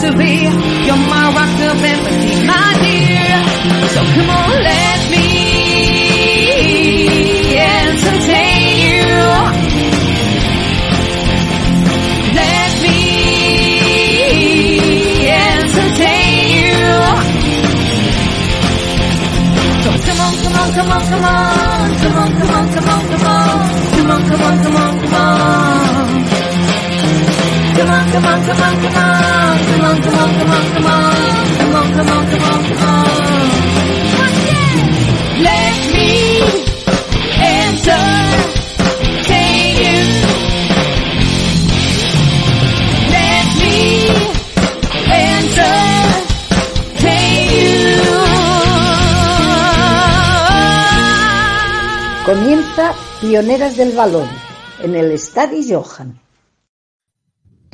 to be. You're my rock to empathy, my dear. So come on, let me entertain you. Let me entertain you. So come on, come on, come on, come on, come on, come on, come on, come on, come on, come on, come on, come on. Come on, come on, come on, come on, come on, come on, come on, come on, come on, come on, come on, come on. Let me entertain you. Let me entertain you. Comienza Pioneras del Balón en el Estadio Johan.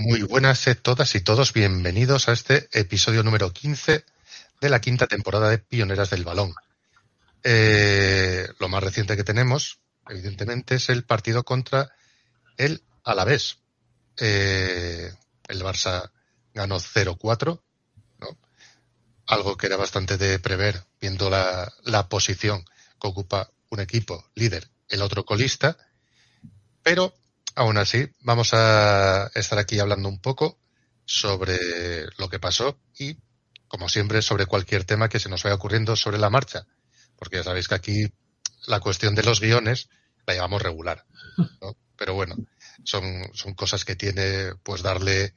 Muy buenas a todas y todos, bienvenidos a este episodio número 15 de la quinta temporada de Pioneras del Balón. Eh, lo más reciente que tenemos, evidentemente, es el partido contra el Alavés. Eh, el Barça ganó 0-4, ¿no? algo que era bastante de prever, viendo la posición que ocupa un equipo líder, el otro colista, pero Aún así, vamos a estar aquí hablando un poco sobre lo que pasó y, como siempre, sobre cualquier tema que se nos vaya ocurriendo sobre la marcha. Porque ya sabéis que aquí la cuestión de los guiones la llevamos regular. Pero bueno, son, son cosas que tiene pues darle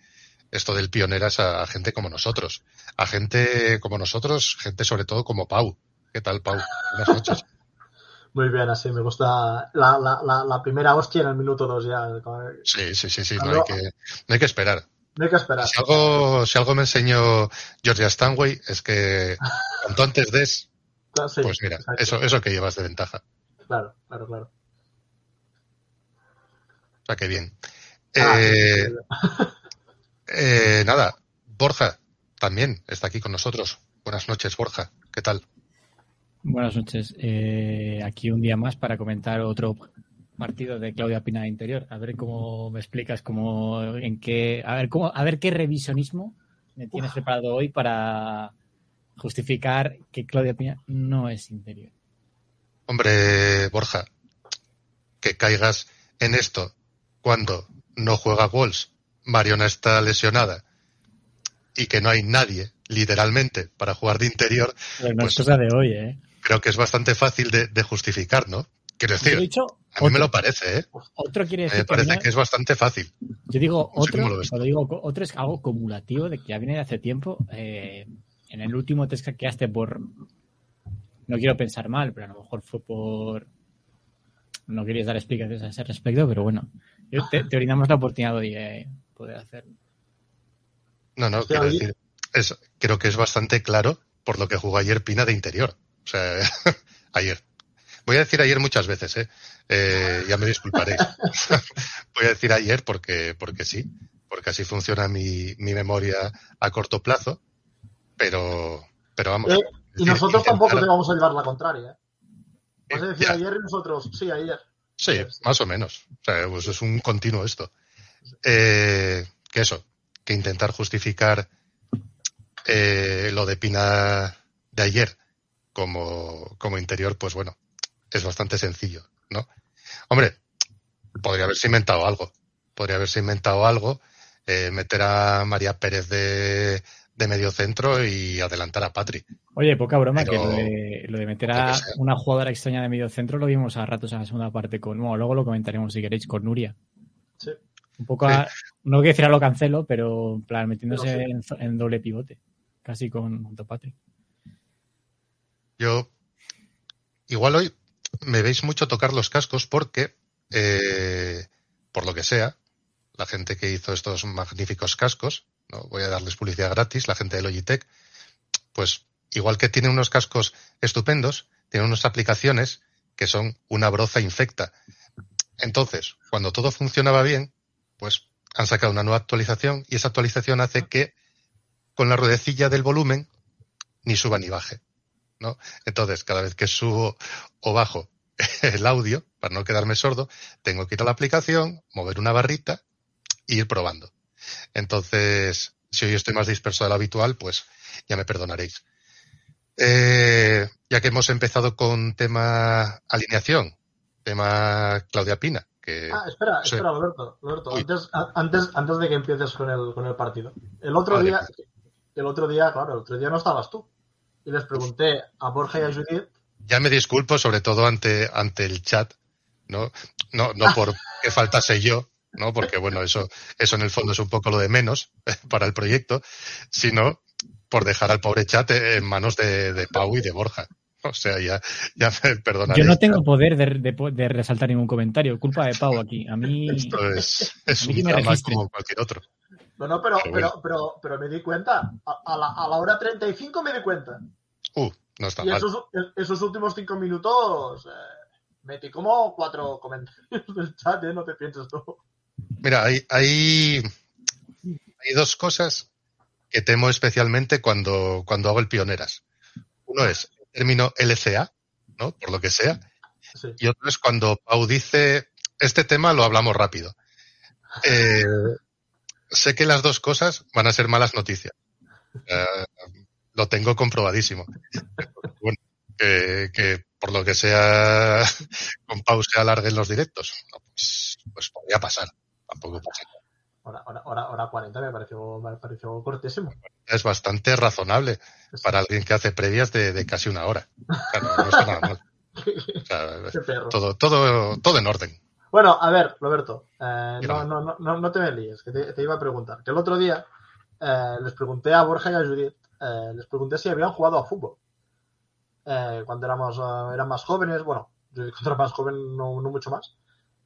esto del pioneras a, a gente como nosotros. A gente como nosotros, gente sobre todo como Pau. ¿Qué tal, Pau? Buenas noches. Muy bien, así me gusta la, la, la, la primera hostia en el minuto 2 ya. Sí, sí, sí, sí, no hay que, no hay que esperar. No hay que esperar. Si algo, si algo me enseñó Georgia Stanway es que cuanto antes des, Sí, pues mira, exacto. eso, eso que llevas de ventaja. Claro, claro, claro. O sea que bien. Ah, Eh, eh, nada, Borja también está aquí con nosotros. Buenas noches, Borja. ¿Qué tal? Buenas noches. Eh, aquí un día más para comentar otro partido de Claudia Pina de Interior. A ver cómo me explicas cómo, en qué, a ver cómo, a ver qué revisionismo me tienes preparado hoy para justificar que Claudia Pina no es interior. Hombre, Borja, que caigas en esto cuando no juega Walls, Mariona está lesionada y que no hay nadie, literalmente, para jugar de interior, Pero no Pues- es cosa de hoy, ¿eh? Creo que es bastante fácil de, de justificar, ¿no? Quiero decir, dicho a mí me lo parece, ¿eh? otro quiere Me decir que, parece que es bastante fácil. Yo digo No lo otro, cuando digo otro es algo acumulativo de que ya viene de hace tiempo. Eh, en el último test que quedaste por. No quiero pensar mal, pero a lo mejor fue por. No querías dar explicaciones a ese respecto, pero bueno. Yo te, te brindamos la oportunidad hoy de poder hacerlo. No, no, quiero decir, es, creo que es bastante claro por lo que jugó ayer Pina de interior. O sea, ayer. Voy a decir ayer muchas veces, ¿eh? Eh, ya me disculparéis. Voy a decir ayer porque, porque sí, porque así funciona mi, mi memoria a corto plazo. Pero, pero vamos. Eh, y decir, nosotros tampoco te vamos a llevar la contraria. ¿eh? Vas a decir Ya. ayer y nosotros, sí, ayer. Sí, más o menos. O sea, pues es un continuo esto. Eh, que eso, que intentar justificar eh, lo de Pina de ayer como, como interior, pues bueno, es bastante sencillo, ¿no? Hombre, podría haberse inventado algo. Podría haberse inventado algo, eh, meter a María Pérez de, de medio centro y adelantar a Patri. Oye, poca broma Pero- que lo de, lo de meter a una jugadora extraña de medio centro lo vimos a ratos en la segunda parte con. Bueno, luego lo comentaremos si queréis con Nuria. Sí. Un poco a- no quiero decir a lo cancelo, pero en plan metiéndose Pero sí. en, doble pivote. Casi con junto a Patrick. Yo, igual hoy me veis mucho tocar los cascos porque, eh, por lo que sea, la gente que hizo estos magníficos cascos, no voy a darles publicidad gratis, la gente de Logitech, pues igual que tiene unos cascos estupendos, tiene unas aplicaciones que son una broza infecta. Entonces, cuando todo funcionaba bien, pues han sacado una nueva actualización y esa actualización hace que con la ruedecilla del volumen ni suba ni baje. ¿No? Entonces, cada vez que subo o bajo el audio, para no quedarme sordo, tengo que ir a la aplicación, mover una barrita e ir probando. Entonces, si hoy estoy más disperso de lo habitual, pues ya me perdonaréis. Eh, ya que hemos empezado con tema alineación, tema Claudia Pina, que Ah, espera, espera, Alberto. Alberto, antes, antes, antes de que empieces con el, con el partido. El otro día, el otro día, claro, el otro día no estabas tú. Y les pregunté a Borja y a Judith, ya me disculpo sobre todo ante, ante el chat, ¿no? No, no por que faltase yo, ¿no? Porque bueno, eso, eso en el fondo es un poco lo de menos para el proyecto, sino por dejar al pobre chat en manos de, de Pau y de Borja. O sea, ya, ya me perdonaréis. Yo no tengo poder de, de- de resaltar ningún comentario. Culpa de Pau aquí. A mí. Esto es, es A mí un drama como cualquier otro. No, no, pero, Pero pero, pero, pero, me di cuenta. A, a la, a la hora 35 me di cuenta. Uh, no está Y mal. esos, esos últimos cinco minutos eh, metí como cuatro comentarios del chat, ¿eh? No te pienses tú. Mira, hay, hay, hay dos cosas que temo especialmente cuando, cuando hago el pioneras. Uno es el término LCA, ¿no? Por lo que sea. Sí. Y otro es cuando Pau dice, este tema lo hablamos rápido. Eh, sé que las dos cosas van a ser malas noticias. Eh, lo tengo comprobadísimo. Bueno, que, que por lo que sea, con Pau se alarguen los directos. No, pues, pues podría pasar. Tampoco pasa. Hora, hora, hora, hora 40 me pareció, me pareció cortésimo. Es bastante razonable para alguien que hace previas de, de casi una hora. Claro, no está nada mal. O sea, Qué perro. todo, todo, todo en orden. Bueno, a ver, Roberto, eh, no, no, no, no, te me líes, que te, te iba a preguntar. Que el otro día eh, les pregunté a Borja y a Judith, eh, les pregunté si habían jugado a fútbol. Eh, cuando éramos, eh, eran más jóvenes, bueno, yo cuando era más joven no, no mucho más,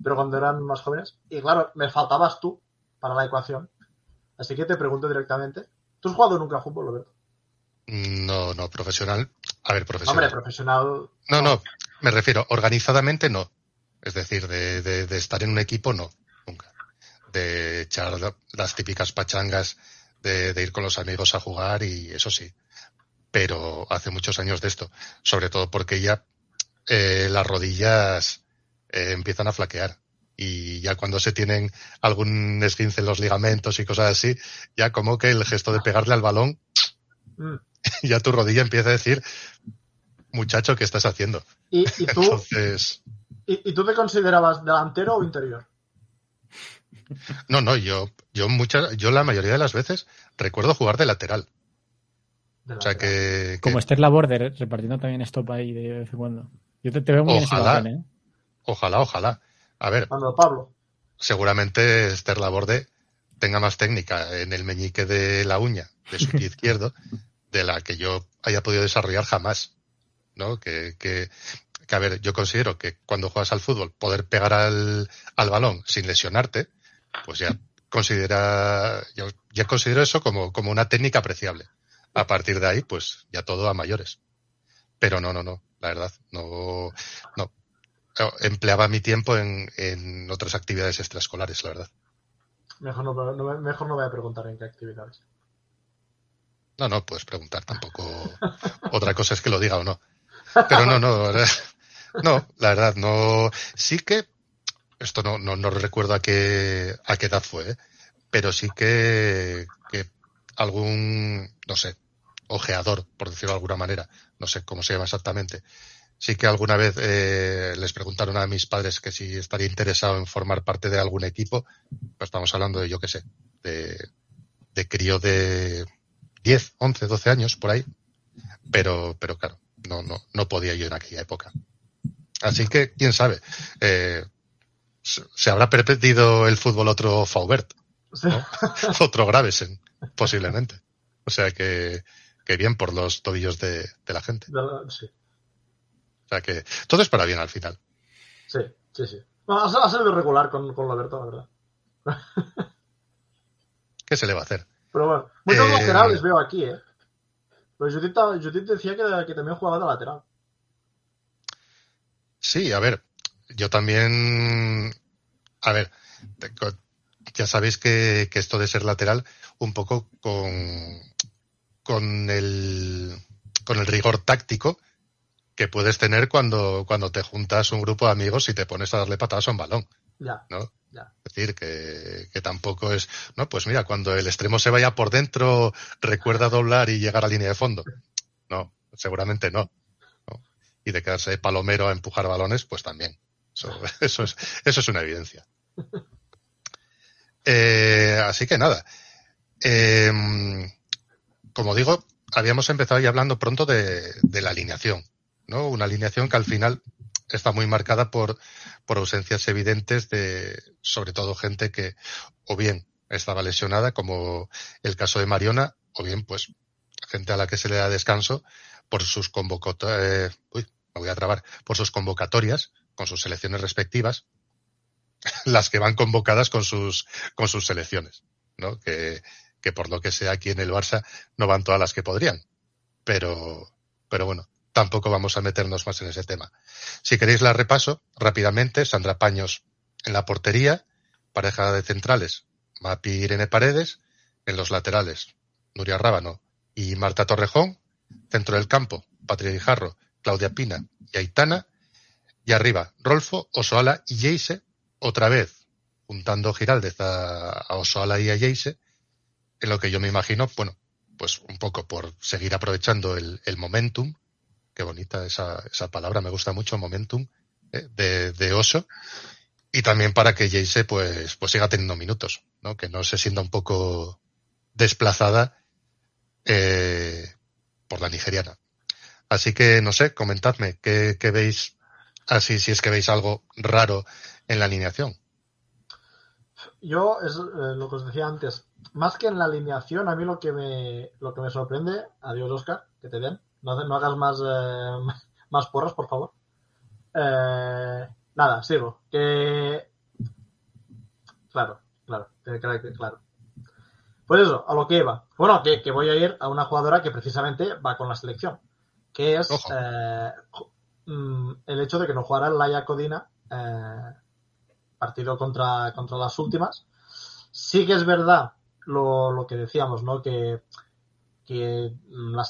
pero cuando eran más jóvenes, y claro, me faltabas tú para la ecuación. Así que te pregunto directamente, ¿tú has jugado nunca a fútbol, Roberto? No, no, profesional. A ver, Hombre, profesional. No, no, me refiero, organizadamente no. Es decir, de, de, de estar en un equipo no, nunca. De echar la- las típicas pachangas, de, de ir con los amigos a jugar y eso sí. Pero hace muchos años de esto. Sobre todo porque ya eh, las rodillas eh, empiezan a flaquear. Y ya cuando se tienen algún esguince en los ligamentos y cosas así, ya como que el gesto de pegarle al balón, Mm. ya tu rodilla empieza a decir, muchacho, ¿qué estás haciendo? ¿Y, y tú, Entonces, y, y tú te considerabas delantero o interior? no, no, yo, yo muchas, yo la mayoría de las veces recuerdo jugar de lateral. O sea que, que Como Esther Laborde repartiendo también stop ahí de vez en cuando. Yo te, te veo muy en Ojalá. papel, ¿eh? ojalá, ojalá. A ver, Cuando Pablo. seguramente Esther Laborde tenga más técnica en el meñique de la uña de su pie izquierdo de la que yo haya podido desarrollar jamás. ¿No? Que, que, que, a ver, yo considero que cuando juegas al fútbol, poder pegar al, al balón sin lesionarte, pues ya considera, ya, ya considero eso como, como una técnica apreciable. A partir de ahí, pues ya todo a mayores. Pero no, no, no, la verdad, no, no. Empleaba mi tiempo en, en otras actividades extraescolares, la verdad. Mejor no, no- mejor no voy a preguntar en qué actividades. No, no, puedes preguntar tampoco. Otra cosa es que lo diga o no. Pero no, no, no, la verdad, no. Sí que, esto no, no, no recuerdo a qué, a qué edad fue, ¿eh? pero sí que, que algún, no sé, ojeador, por decirlo de alguna manera, no sé cómo se llama exactamente. Sí que alguna vez eh, les preguntaron a mis padres que si estaría interesado en formar parte de algún equipo, pues estamos hablando de, yo qué sé, de, de crío de 10, 11, 12 años, por ahí. Pero, pero claro, no, no, no podía yo en aquella época. Así que, quién sabe, eh, se, habrá perdido el fútbol otro Faubert, otro Gravesen, posiblemente. O sea que, que bien por los tobillos de, de la gente. Sí, O sea que todo es para bien al final. sí, sí. sí. No, ha, salido regular con, con Roberto, la verdad. ¿Qué se le va a hacer? Pero bueno, muchos Eh, laterales veo aquí, ¿eh? Pues Judith, Judith decía que, que también jugaba de lateral. Sí, a ver, yo también, a ver, ya sabéis que, que esto de ser lateral, un poco con, con el, con el rigor táctico que puedes tener cuando, cuando te juntas un grupo de amigos y te pones a darle patadas a un balón, Ya. ¿no? Ya. Es decir, que, que tampoco es, no, pues mira, cuando el extremo se vaya por dentro, recuerda doblar y llegar a línea de fondo. No, seguramente no. Y de quedarse palomero a empujar balones, pues también. Eso, eso, es, eso es una evidencia. Eh, así que nada. Eh, como digo, habíamos empezado ya hablando pronto de, de, la alineación, ¿no? Una alineación que al final está muy marcada por, por ausencias evidentes de, sobre todo, gente que o bien estaba lesionada, como el caso de Mariona, o bien, pues, gente a la que se le da descanso por sus convocatorias, eh, uy, me voy a trabar, por sus convocatorias con sus selecciones respectivas, las que van convocadas con sus, con sus selecciones, ¿no? Que, que por lo que sea aquí en el Barça no van todas las que podrían. Pero, pero bueno, tampoco vamos a meternos más en ese tema. Si queréis la repaso rápidamente, Sandra Paños en la portería, pareja de centrales, Mapi Irene Paredes, en los laterales, Nuria Rábano y Marta Torrejón, centro del campo, Patria Guijarro, Claudia Pina y Aitana, y arriba, Rolfo, Osoala y Yeise, otra vez, juntando Giraldez a, a Osoala y a Yeise, en lo que yo me imagino, bueno, pues un poco por seguir aprovechando el, el momentum, qué bonita esa, esa, palabra, me gusta mucho, momentum, eh, de, de, Oso, y también para que Yeise pues, pues siga teniendo minutos, ¿no? Que no se sienta un poco desplazada eh, por la nigeriana. Así que, no sé, comentadme qué, veis, así si es que veis algo raro en la alineación. Yo, es eh, lo que os decía antes, más que en la alineación, a mí lo que me, lo que me sorprende, adiós Oscar, que te den, no, no hagas más, eh, más porras, por favor. Eh, nada, sigo. Que... Claro, claro, claro. Pues eso, a lo que iba. Bueno, que, que voy a ir a una jugadora que precisamente va con la selección, que es eh, el hecho de que no jugara Laia Codina eh, partido contra, contra las últimas. Sí que es verdad lo, lo que decíamos, ¿no? Que, que, la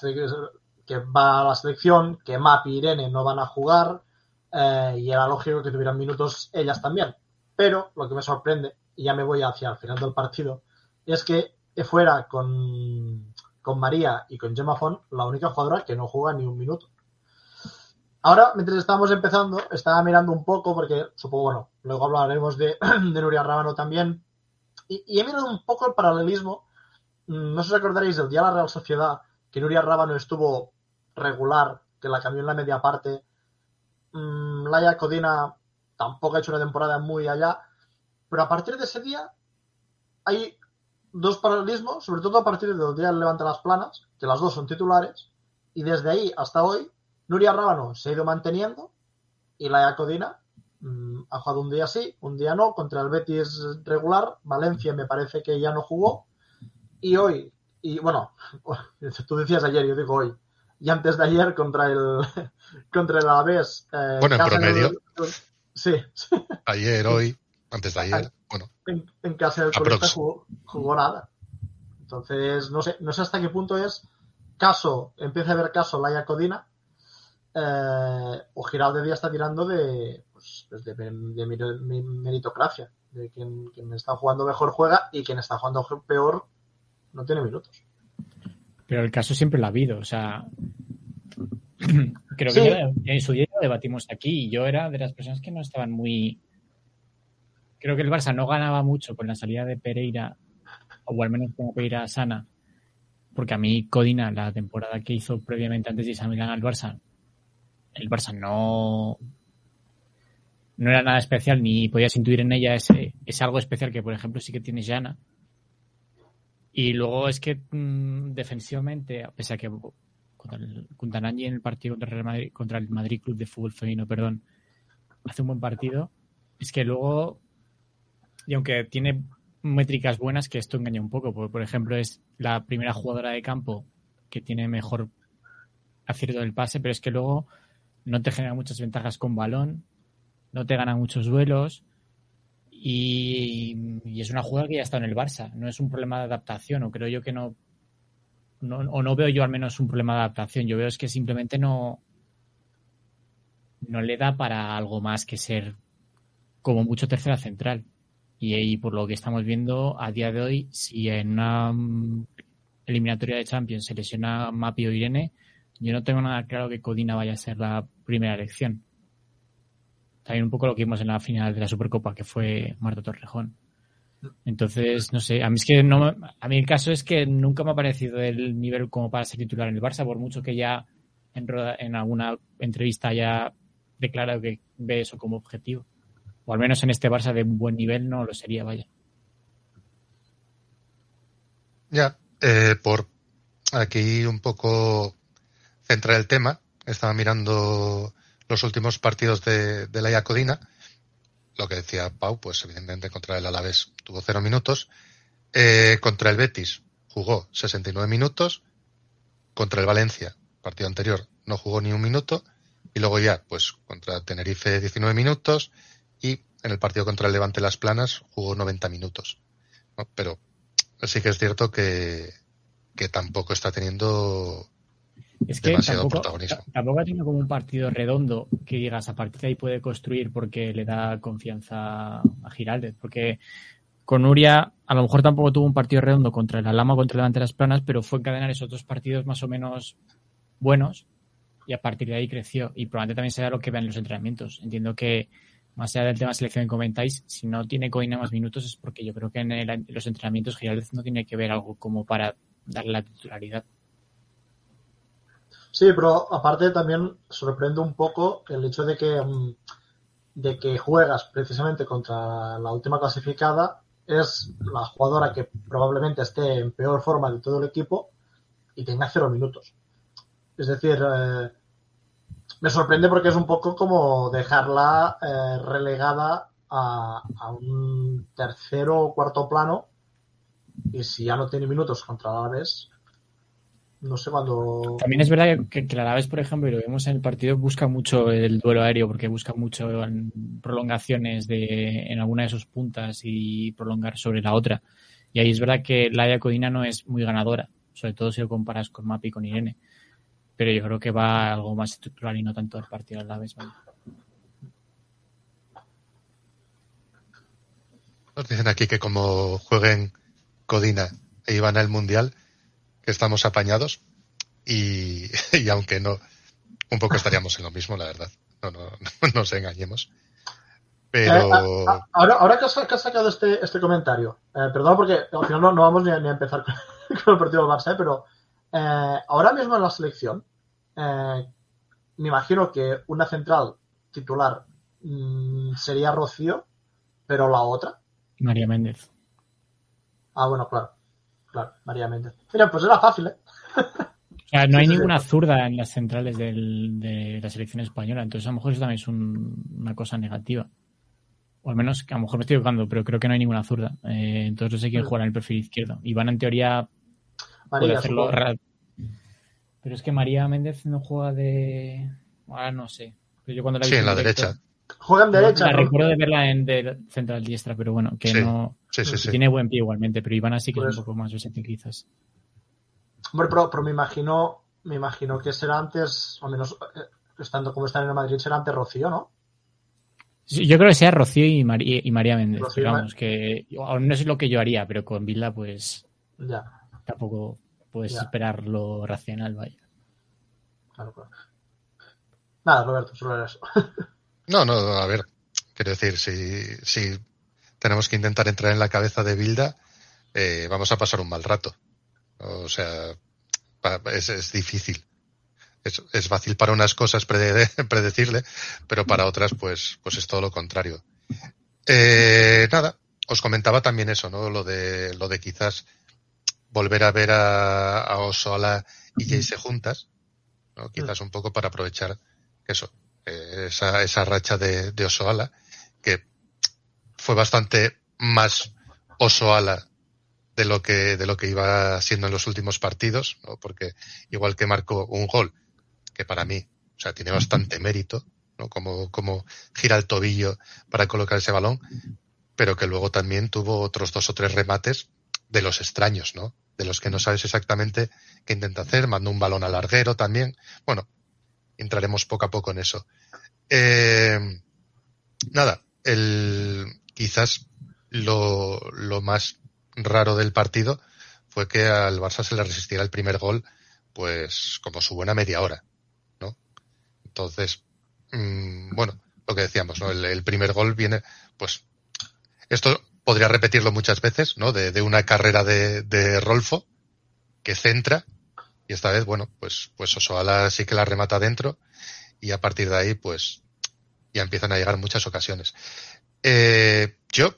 que va a la selección, que Map y Irene no van a jugar, eh, y era lógico que tuvieran minutos ellas también. Pero lo que me sorprende, y ya me voy hacia el final del partido, es que fuera con, con María y con Gemma Font la única jugadora que no juega ni un minuto. Ahora, mientras estábamos empezando, estaba mirando un poco, porque supongo, bueno, luego hablaremos de, Nuria Rábano también, y, he mirado un poco el paralelismo. No sé si recordaréis el día de la Real Sociedad, que Nuria Rábano estuvo regular, que la cambió en la media parte. Mm, Laia Codina tampoco ha hecho una temporada muy allá, pero a partir de ese día hay dos paralelismos, sobre todo a partir del día del Levante las Planas, que las dos son titulares, y desde ahí hasta hoy Nuria Rábano se ha ido manteniendo y Laia Codina mmm, ha jugado un día sí, un día no, contra el Betis regular, Valencia me parece que ya no jugó, y hoy, y bueno, tú decías ayer, yo digo hoy, y antes de ayer contra el contra el Alavés. Eh, bueno, en promedio. El, sí, Ayer, hoy, antes de ayer, bueno. En, en casa del Colista jugó, jugó, nada. Entonces, no sé, no sé hasta qué punto es caso, empieza a haber caso Laia Codina, eh, o Giralde ya está tirando de, pues, de, de, de, meritocracia, de quien, quien está jugando mejor juega y quien está jugando peor no tiene minutos. Pero el caso siempre lo ha habido, o sea, creo que sí. ya, en su día lo debatimos aquí y yo era de las personas que no estaban muy... Creo que el Barça no ganaba mucho con la salida de Pereira, o al menos con Pereira sana, porque a mí Codina, la temporada que hizo previamente antes de irse a al Barça, el Barça no no era nada especial ni podías intuir en ella ese, ese algo especial que por ejemplo sí que tiene Jana. Y luego es que mmm, defensivamente pese a que contra el en el partido contra el, Madrid, contra el Madrid Club de Fútbol Femenino perdón hace un buen partido es que luego y aunque tiene métricas buenas que esto engaña un poco por, por ejemplo es la primera jugadora de campo que tiene mejor acierto del pase pero es que luego no te genera muchas ventajas con balón, no te gana muchos duelos y, y, es una jugada que ya está en el Barça. No es un problema de adaptación, o creo yo que no, no, o no veo yo al menos un problema de adaptación. Yo veo es que simplemente no, no le da para algo más que ser como mucho tercera central. Y ahí, por lo que estamos viendo a día de hoy, si en una mm, eliminatoria de Champions se lesiona Mapi o Irene, yo no tengo nada claro que Codina vaya a ser la primera elección. También un poco lo que vimos en la final de la Supercopa, que fue Marta Torrejón. Entonces, no sé, a mí es que no, a mí el caso es que nunca me ha parecido el nivel como para ser titular en el Barça, por mucho que ya en, en alguna entrevista haya declarado que ve eso como objetivo. O al menos en este Barça de buen nivel no lo sería, vaya. Ya, eh, por aquí un poco centrar el tema, estaba mirando los últimos partidos de, de la Iacodina lo que decía Pau, pues evidentemente contra el Alavés tuvo cero minutos. Eh, contra el Betis jugó 69 minutos. Contra el Valencia, partido anterior, no jugó ni un minuto. Y luego ya, pues contra Tenerife 19 minutos. Y en el partido contra el Levante Las Planas jugó 90 minutos. Pero sí que es cierto que, que tampoco está teniendo es que tampoco, tampoco, ha tenido como un partido redondo que digas a partir de ahí puede construir porque le da confianza a Giraldez. Porque con Uria a lo mejor tampoco tuvo un partido redondo contra el Alama, contra el Levante de las Planas, pero fue encadenar esos dos partidos más o menos buenos y a partir de ahí creció. Y probablemente también sea lo que vean los entrenamientos. Entiendo que más allá del tema de selección que comentáis, si no tiene Coina más minutos es porque yo creo que en, los entrenamientos Giraldez no tiene que ver algo como para darle la titularidad. Sí, pero aparte también sorprende un poco el hecho de que, mm, de que juegas precisamente contra la última clasificada, es la jugadora que probablemente esté en peor forma de todo el equipo y tenga cero minutos. Es decir, eh, me sorprende porque es un poco como dejarla eh, relegada a, un tercero o cuarto plano y si ya no tiene minutos contra la vez, no sé cuándo. También es verdad que, que la por ejemplo, y lo vemos en el partido, busca mucho el duelo aéreo porque busca mucho en prolongaciones de, en alguna de sus puntas y prolongar sobre la otra. Y ahí es verdad que la Codina no es muy ganadora, sobre todo si lo comparas con Mapi y con Irene. Pero yo creo que va algo más estructural y no tanto el partido a la vez. Nos dicen aquí que como jueguen Codina e iban al Mundial, que estamos apañados y, y, aunque no, un poco estaríamos en lo mismo, la verdad. No, no, no nos engañemos. Pero... Eh, ahora, ahora que, has, que has sacado este, este comentario, eh, perdón porque al final no, no vamos ni a, ni a empezar con, con, el partido del Barça, eh, pero eh, ahora mismo en la selección, eh, me imagino que una central titular mmm, sería Rocío, pero la otra. María Méndez. Ah, bueno, claro. Claro, María Méndez. Mira, pues era fácil, ¿eh? O sea, no hay sí, ninguna sí. zurda en las centrales del, de la selección española, entonces a lo mejor eso también es un, una cosa negativa. O al menos, a lo mejor me estoy equivocando, pero creo que no hay ninguna zurda. Eh, entonces no sé quién juega en el perfil izquierdo. Iván, en teoría, María, puede hacerlo. Pero es que María Méndez no juega de. Ahora no sé. Pero yo cuando la sí, en la derecha. Juega en derecha. La ¿no? recuerdo de verla en de central diestra, pero bueno, que sí, no. Sí, sí, tiene buen pie igualmente, pero Iván sí que pues, es un poco más versátil quizás. Hombre, pero, pero, me imagino, me imagino que será antes, al menos eh, estando como están en el Madrid, será antes Rocío, ¿no? Sí, yo creo que sea Rocío y, María, y María Méndez. Rocío, vamos, que no es lo que yo haría, pero con Vilda, pues. Ya. Tampoco puedes ya. esperar lo racional, vaya. Claro, claro. Nada, Roberto, solo era eso. No, no, a ver, quiero decir, si, si tenemos que intentar entrar en la cabeza de Bilda, eh, vamos a pasar un mal rato. O sea, es, es difícil. Es, es, fácil para unas cosas prede, predecirle, pero para otras, pues, pues es todo lo contrario. Eh, nada, os comentaba también eso, ¿no? Lo de, lo de quizás volver a ver a, a Osola y Jayce juntas, ¿no? Quizás un poco para aprovechar eso, eh, esa, esa racha de, de Osoala, que fue bastante más Osoala de lo que, de lo que iba siendo en los últimos partidos, ¿no? porque igual que marcó un gol, que para mí, o sea, tiene bastante mérito, ¿no? Como, como gira el tobillo para colocar ese balón, pero que luego también tuvo otros dos o tres remates de los extraños, ¿no? De los que no sabes exactamente qué intenta hacer, mandó un balón al larguero también. Bueno, entraremos poco a poco en eso. Eh, nada, el, quizás lo, lo más raro del partido fue que al Barça se le resistiera el primer gol, pues como su buena media hora, ¿no? Entonces, mmm, bueno, lo que decíamos, ¿no? El, el, primer gol viene, pues, esto podría repetirlo muchas veces, ¿no? De, de una carrera de, de, Rolfo que centra y esta vez, bueno, pues, pues Osoala sí que la remata dentro y a partir de ahí, pues, ya empiezan a llegar muchas ocasiones. Eh, yo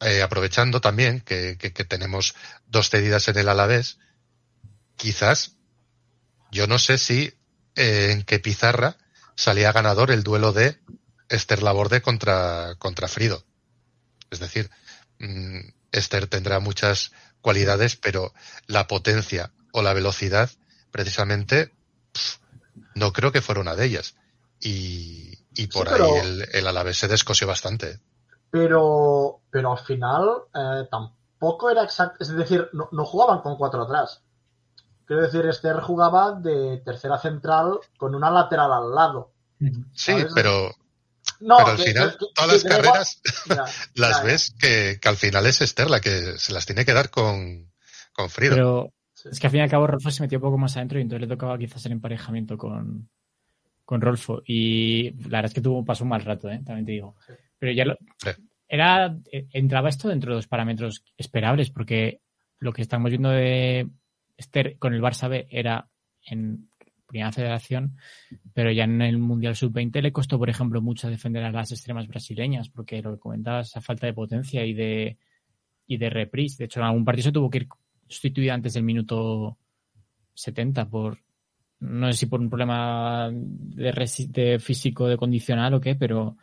eh, aprovechando también que, que, que, tenemos dos cedidas en el Alavés, quizás, yo no sé si eh, en qué pizarra salía ganador el duelo de Esther Laborde contra, contra Frido. Es decir, mmm, Esther tendrá muchas cualidades, pero la potencia o la velocidad, precisamente, pff, no creo que fuera una de ellas. Y, y por sí, pero... ahí el, el Alavés se descosió bastante pero, pero al final eh, tampoco era exacto, es decir, no, no, jugaban con cuatro atrás. Quiero decir, Esther jugaba de tercera central con una lateral al lado. Sí, ¿sabes? pero, no, pero al que, final que, todas las carreras ya, las ya, ves que, que, al final es Esther la que se las tiene que dar con, con Frida. Pero sí. es que al fin y al cabo Rolfo se metió un poco más adentro y entonces le tocaba quizás el emparejamiento con, con Rolfo. Y la verdad es que tuvo, pasó un mal rato, ¿eh? también te digo. Pero ya lo, era, entraba esto dentro de los parámetros esperables, porque lo que estamos viendo de Esther con el Barça B era en primera federación, pero ya en el Mundial Sub-20 le costó, por ejemplo, mucho defender a las extremas brasileñas, porque lo que comentabas, esa falta de potencia y de, y de reprise. De hecho, en algún partido se tuvo que ir sustituida antes del minuto 70 por, no sé si por un problema de, de físico, de condicional o qué, pero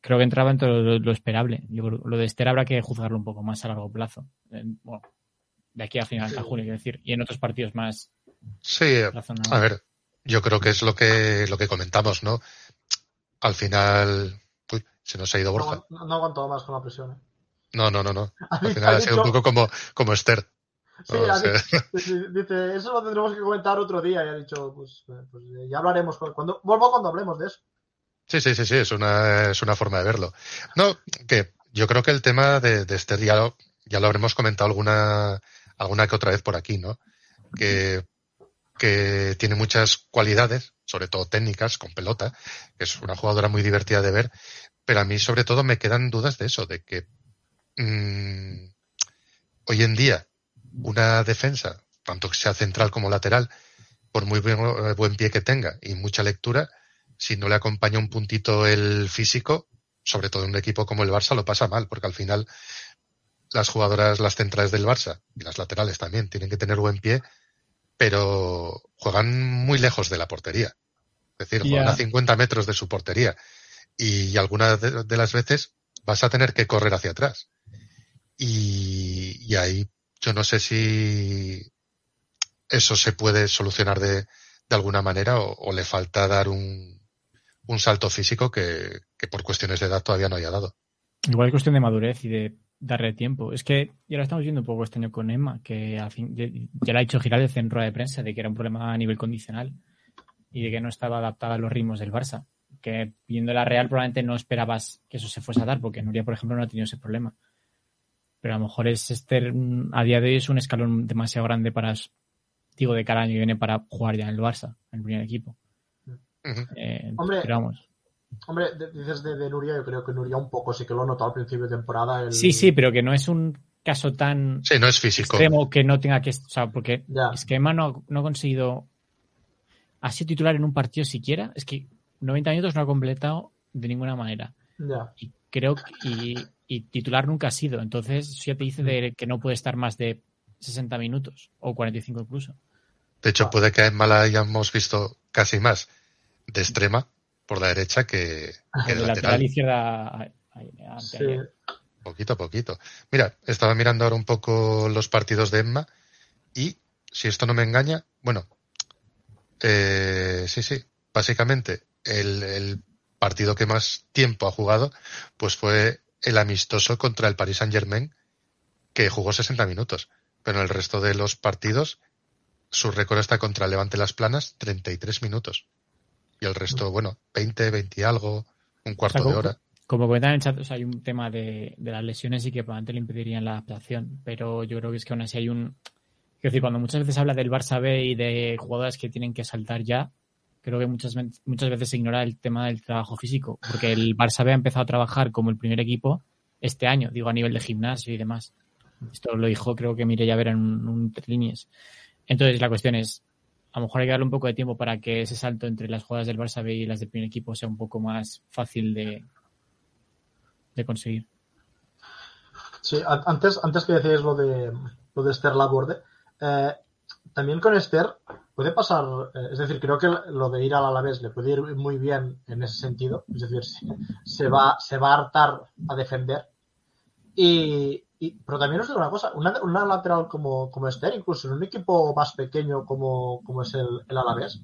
creo que entraba en todo lo, lo esperable. Yo, lo de Esther habrá que juzgarlo un poco más a largo plazo. Bueno, de aquí a final de junio, quiero decir, y en otros partidos más. Sí, a ver, yo creo que es lo que lo que comentamos, ¿no? Al final, uy, se nos ha ido Borja. No, no, aguanto más con la presión. ¿eh? No, no, no, no. Al final ha, ha sido un poco como, como Esther. Sí, o sea... dice, eso lo tendremos que comentar otro día. Y ha dicho, pues, pues ya hablaremos cuando, vuelvo cuando hablemos de eso. Sí, sí, sí, sí, es una, es una forma de verlo. No, que yo creo que el tema de, de Esther ya lo, ya lo habremos comentado alguna, alguna que otra vez por aquí, ¿no? Que, que tiene muchas cualidades, sobre todo técnicas, con pelota, que es una jugadora muy divertida de ver, pero a mí sobre todo me quedan dudas de eso, de que mmm, hoy en día una defensa, tanto que sea central como lateral, por muy buen, buen pie que tenga y mucha lectura, si no le acompaña un puntito el físico, sobre todo en un equipo como el Barça, lo pasa mal, porque al final las jugadoras, las centrales del Barça y las laterales también tienen que tener buen pie, pero juegan muy lejos de la portería. Es decir, yeah. juegan a 50 metros de su portería. Y, algunas de, de, las veces vas a tener que correr hacia atrás. Y, y ahí yo no sé si eso se puede solucionar de, de alguna manera o, o, le falta dar un, un salto físico que, que, por cuestiones de edad todavía no haya dado. Igual es cuestión de madurez y de darle tiempo. Es que ya lo estamos viendo un poco este año con Emma, que al fin, ya lo ha dicho Giraldez en rueda de prensa, de que era un problema a nivel condicional y de que no estaba adaptada a los ritmos del Barça. Que viendo la Real probablemente no esperabas que eso se fuese a dar, porque Nuria, por ejemplo, no ha tenido ese problema. Pero a lo mejor es este, a día de hoy es un escalón demasiado grande para, digo, de cada año que viene para jugar ya en el Barça, en el primer equipo. Uh -huh. eh, Hombre, pero vamos. Hombre, dices de, de, Nuria, yo creo que Nuria un poco sí que lo notó al principio de temporada. El... Sí, sí, pero que no es un caso tan sí, no es físico. extremo que no tenga que. O sea, porque ya. es que Emma no, no ha conseguido. Ha sido titular en un partido siquiera. Es que 90 minutos no ha completado de ninguna manera. Ya. Y creo que. Y, y, titular nunca ha sido. Entonces, eso ya te dice de que no puede estar más de 60 minutos o 45 incluso. De hecho, puede que a Emma la hayamos visto casi más de extrema por la derecha que, que de lateral. lateral izquierda. Sí. Poquito a poquito. Mira, estaba mirando ahora un poco los partidos de Emma y si esto no me engaña, bueno, eh, sí, sí, básicamente el, el, partido que más tiempo ha jugado pues fue el amistoso contra el Paris Saint Germain que jugó 60 minutos, pero en el resto de los partidos su récord está contra Levante Las Planas 33 minutos y el resto, bueno, 20, 20 y algo, un cuarto o sea, de hora. como comentan en el chat, o sea, hay un tema de, de las lesiones y que probablemente le impedirían la adaptación, pero yo creo que es que aún así hay un... Es decir, cuando muchas veces habla del Barça B y de jugadoras que tienen que saltar ya, creo que muchas, muchas veces se ignora el tema del trabajo físico, porque el Barça B ha empezado a trabajar como el primer equipo este año, digo, a nivel de gimnasio y demás. Esto lo dijo, creo que Mireya Vera en un, un líneas. Entonces, la cuestión es, a lo mejor hay que darle un poco de tiempo para que ese salto entre las jugadas del Barça B y las del primer equipo sea un poco más fácil de, de conseguir. Sí, antes, antes que decías lo de, lo de Esther Laborde, eh, también con Esther puede pasar, eh, es decir, creo que lo de ir al Alavés le puede ir muy bien en ese sentido, es decir, se va, se va a hartar a defender. Y, y, pero también os digo una cosa, una, lateral como, como Esther, incluso en un equipo más pequeño como, como es el, el Alavés,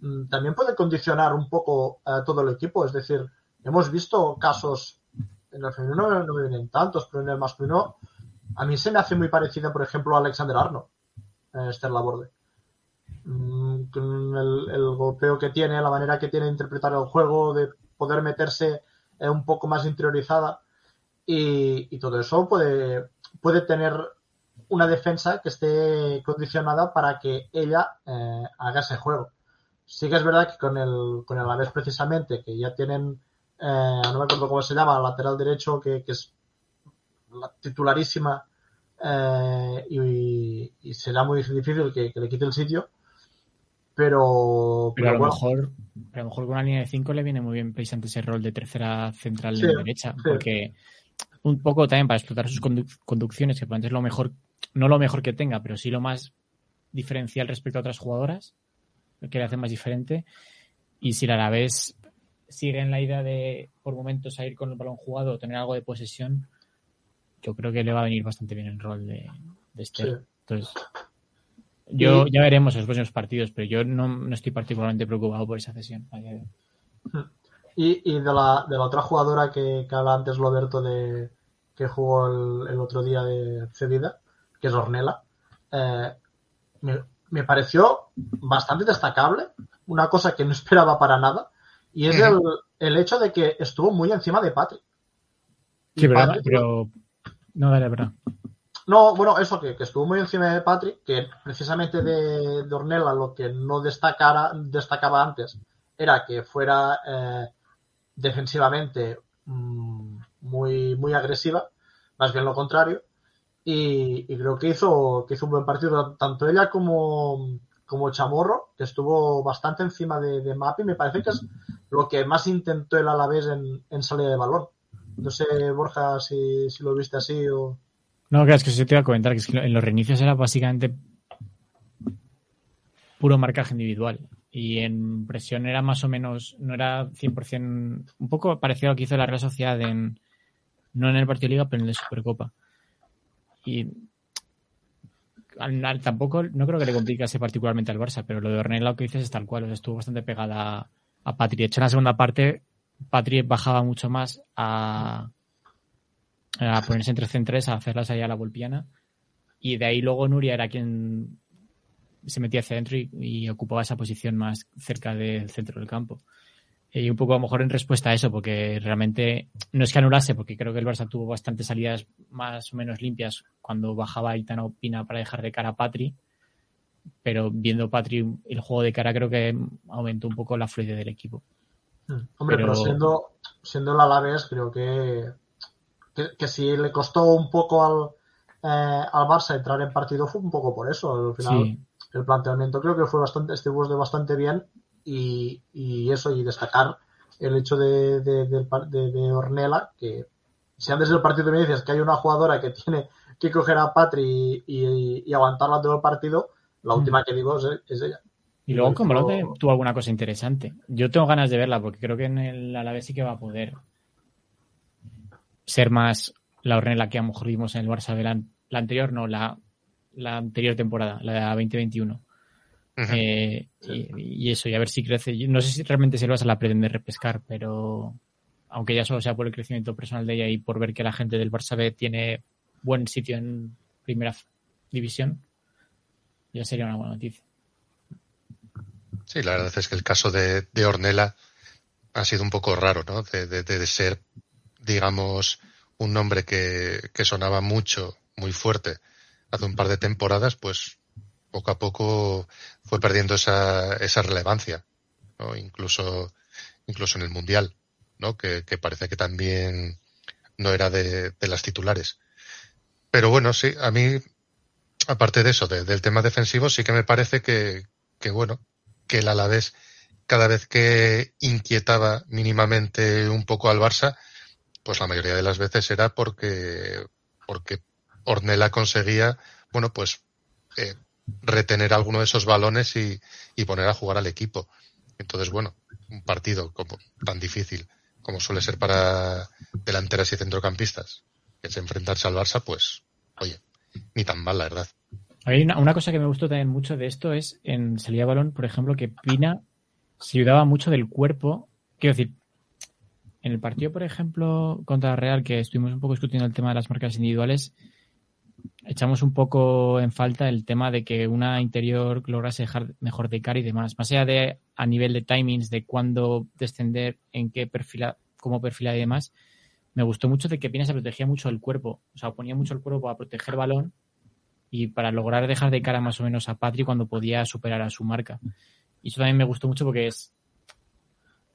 mm, también puede condicionar un poco a todo el equipo. Es decir, hemos visto casos, en el femenino no, me vienen tantos, pero en el masculino a mí se me hace muy parecida, por ejemplo, a Alexander Arno, eh, Esther Laborde. Mm, con el, el, golpeo que tiene, la manera que tiene de interpretar el juego, de poder meterse eh, un poco más interiorizada y, y, todo eso puede, puede tener una defensa que esté condicionada para que ella eh, haga ese juego. Sí que es verdad que con el, con el Aves precisamente, que ya tienen, eh, no me acuerdo cómo se llama, lateral derecho, que, que es la titularísima eh, y, y, será muy difícil que, que, le quite el sitio. Pero, pero, pero a, lo bueno. mejor, a lo mejor con una línea de 5 le viene muy bien precisamente ese rol de tercera central sí, de derecha, sí. porque un poco también para explotar sus conduc conducciones, que probablemente es lo mejor, no lo mejor que tenga, pero sí lo más diferencial respecto a otras jugadoras, que le hace más diferente. Y si la Alavés sigue en la idea de por momentos a ir con el balón jugado o tener algo de posesión, yo creo que le va a venir bastante bien el rol de, de. Sí. Entonces, yo ya veremos los próximos partidos, pero yo no, no estoy particularmente preocupado por esa cesión. Y, y de, la, de la otra jugadora que, que habla antes Roberto de que jugó el, el otro día de cedida, que es Ornella, eh, me, me, pareció bastante destacable, una cosa que no esperaba para nada, y es el, el hecho de que estuvo muy encima de Patrick. Sí, pero, Patrick, pero... No, dale, verdad. No, bueno, eso, que, que, estuvo muy encima de Patrick, que precisamente de, de Ornella lo que no destacara, destacaba antes era que fuera eh, defensivamente mmm, muy, muy agresiva, más bien lo contrario, y, creo que hizo, que hizo un buen partido, tanto ella como, como Chamorro, que estuvo bastante encima de, de Mapi, me parece que es lo que más intentó el Alavés en, en salida de balón. No sé, Borja, si, si lo viste así o... No, que es que se te iba a comentar que, que en los reinicios era básicamente puro marcaje individual. Y en presión era más o menos, no era 100%, un poco parecido a lo que hizo la Real Sociedad en, no en el partido Liga, pero en el de Supercopa. Y al, tampoco, no creo que le complicase particularmente al Barça, pero lo de Ornella lo que dices es tal cual, o sea, estuvo bastante pegada a, a. De hecho, en la segunda parte, Patri bajaba mucho más a, a ponerse entre centres, a hacerlas allá a la golpiana. Y de ahí luego Nuria era quien se metía hacia adentro y, y, ocupaba esa posición más cerca del centro del campo. Y un poco a lo mejor en respuesta a eso, porque realmente no es que anulase, porque creo que el Barça tuvo bastantes salidas más o menos limpias cuando bajaba Itana Pina para dejar de cara a Patri, pero viendo Patri el juego de cara creo que aumentó un poco la fluidez del equipo. Hombre, pero, pero siendo, siendo la Alaves creo que, que, que si le costó un poco al, eh, al Barça entrar en partido fue un poco por eso. Al final, sí el planteamiento creo que fue bastante, estuvo de bastante bien y, y, eso, y destacar el hecho de, de, de, de, Ornella, que si antes del partido me dices que hay una jugadora que tiene que coger a Patri y, y, y aguantarla todo el partido, la última mm. que digo es, es ella. Y luego como lo que tuvo alguna cosa interesante. Yo tengo ganas de verla porque creo que en el Alavés sí que va a poder ser más la Ornella que a lo mejor vimos en el Barça de la, la anterior, no, la la anterior temporada, la 2021. Uh -huh. eh, y, y, eso, y a ver si crece. No sé si realmente se lo vas a la pretende repescar, pero aunque ya solo sea por el crecimiento personal de ella y por ver que la gente del Barça B tiene buen sitio en primera división, ya sería una buena noticia. Sí, la verdad es que el caso de, de Ornella ha sido un poco raro, ¿no? De, de, de ser digamos, un nombre que, que sonaba mucho, muy fuerte, hace un par de temporadas, pues poco a poco fue perdiendo esa, esa relevancia, ¿no? Incluso, incluso en el Mundial, ¿no? Que, que parece que también no era de, de, las titulares. Pero bueno, sí, a mí, aparte de eso, de, del tema defensivo, sí que me parece que, que bueno, que el Alavés cada vez que inquietaba mínimamente un poco al Barça, pues la mayoría de las veces era porque, porque Ornella conseguía, bueno, pues eh, retener alguno de esos balones y, poner a jugar al equipo. Entonces, bueno, un partido como tan difícil como suele ser para delanteras y centrocampistas, que es enfrentarse al Barça, pues, oye, ni tan mal, la verdad. Hay una, una, cosa que me gustó también mucho de esto es en salida de balón, por ejemplo, que Pina se ayudaba mucho del cuerpo. Quiero decir, en el partido, por ejemplo, contra Real, que estuvimos un poco discutiendo el tema de las marcas individuales, echamos un poco en falta el tema de que una interior lograse dejar mejor de cara y demás. Más allá de a nivel de timings, de cuándo descender, en qué perfila, cómo perfila y demás, me gustó mucho de que Pina se protegía mucho el cuerpo. O sea, ponía mucho el cuerpo para proteger balón y para lograr dejar de cara más o menos a Patri cuando podía superar a su marca. Y eso también me gustó mucho porque es.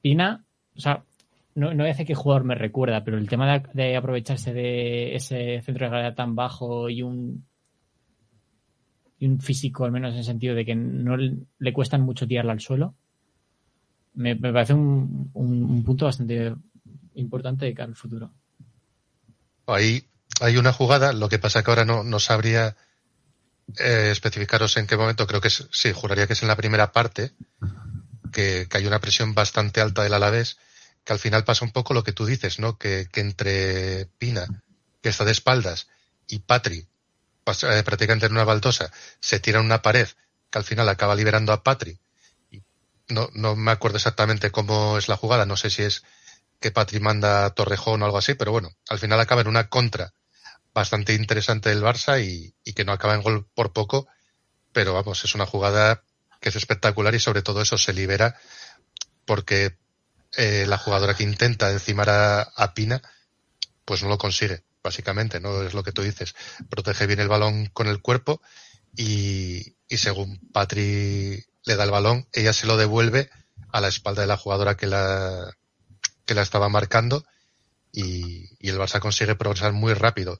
Pina, o sea, no, no voy a qué jugador me recuerda, pero el tema de, aprovecharse de ese centro de gravedad tan bajo y un. y un físico, al menos en el sentido de que no le, cuestan mucho tirarla al suelo, me, parece un, un, un, punto bastante importante de cara al futuro. Ahí hay una jugada, lo que pasa que ahora no, no sabría eh, especificaros en qué momento, creo que es, sí, juraría que es en la primera parte, que, que hay una presión bastante alta del Alavés, que al final pasa un poco lo que tú dices, ¿no? Que, que entre Pina, que está de espaldas, y Patri, eh, prácticamente en una baldosa, se tira en una pared, que al final acaba liberando a Patri. No, no me acuerdo exactamente cómo es la jugada, no sé si es que Patri manda a Torrejón o algo así, pero bueno, al final acaba en una contra bastante interesante del Barça y, y, que no acaba en gol por poco, pero vamos, es una jugada que es espectacular y sobre todo eso se libera porque eh, la jugadora que intenta encimar a, Pina, pues no lo consigue, básicamente, no es lo que tú dices. Protege bien el balón con el cuerpo y, y según Patri le da el balón, ella se lo devuelve a la espalda de la jugadora que la, que la estaba marcando y, y, el Barça consigue progresar muy rápido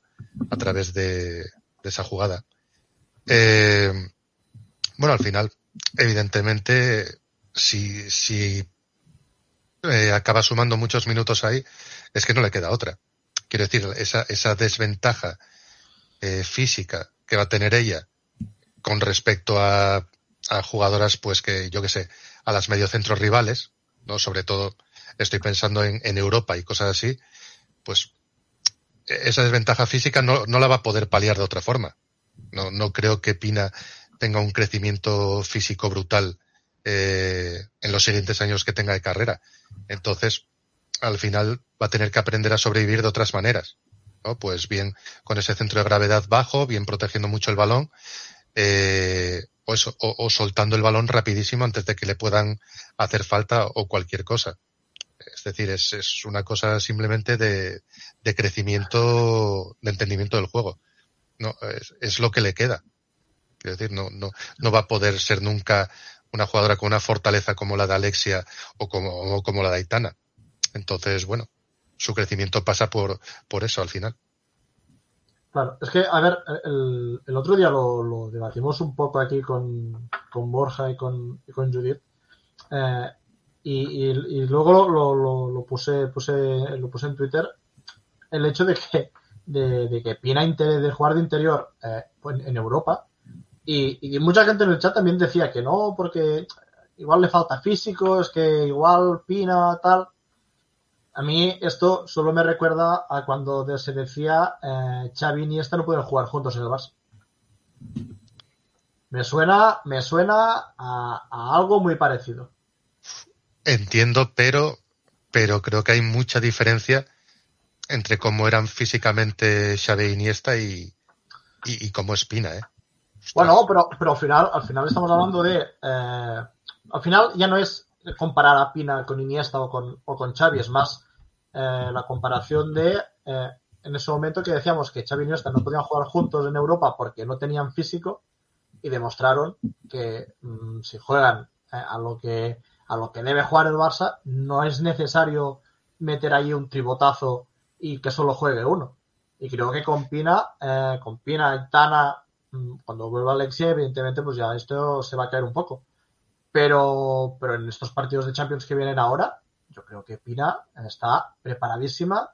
a través de, de esa jugada. Eh, bueno, al final, evidentemente, si, si eh, acaba sumando muchos minutos ahí, es que no le queda otra. Quiero decir, esa, esa desventaja eh, física que va a tener ella con respecto a, a jugadoras, pues que yo que sé, a las mediocentros rivales, no, sobre todo estoy pensando en, en Europa y cosas así, pues esa desventaja física no, no, la va a poder paliar de otra forma. No, no creo que Pina tenga un crecimiento físico brutal eh, en los siguientes años que tenga de carrera. Entonces, al final va a tener que aprender a sobrevivir de otras maneras. ¿no? Pues bien con ese centro de gravedad bajo, bien protegiendo mucho el balón, eh, o, eso, o, soltando el balón rapidísimo antes de que le puedan hacer falta o cualquier cosa. Es decir, es, es una cosa simplemente de, de, crecimiento, de entendimiento del juego. No, es, es, lo que le queda. Es decir, no, no, no va a poder ser nunca una jugadora con una fortaleza como la de Alexia o como, como la de Aitana. Entonces, bueno, su crecimiento pasa por, por eso al final. Claro, es que, a ver, el, el otro día lo, lo, debatimos un poco aquí con, con Borja y con, y con Judith. Eh, y, y, luego lo, lo, lo, puse, puse, lo puse en Twitter, el hecho de que, de, de que Pina interés de jugar de interior eh, en, en, Europa, y, y, mucha gente en el chat también decía que no, porque igual le falta físico, es que igual Pina, tal. A mí esto solo me recuerda a cuando se decía eh, Xavi y Iniesta no pueden jugar juntos en el Barça. Me suena, me suena a, algo muy parecido. Entiendo, pero, pero creo que hay mucha diferencia entre cómo eran físicamente Xavi e Iniesta y, y, y cómo es Pina, ¿eh? Bueno, pero, pero al final, al final estamos hablando de, eh, al final ya no es comparar a Pina con Iniesta o con, o con Xavi, es más eh, la comparación de eh, en ese momento que decíamos que Xavi y Iniesta no podían jugar juntos en Europa porque no tenían físico y demostraron que mm, si juegan eh, a lo que a lo que debe jugar el Barça no es necesario meter ahí un tribotazo y que solo juegue uno. Y creo que con Pina, eh, con Pina Tana, cuando vuelva Alexia, evidentemente, pues ya esto se va a caer un poco. Pero, pero en estos partidos de Champions que vienen ahora, yo creo que Pina está preparadísima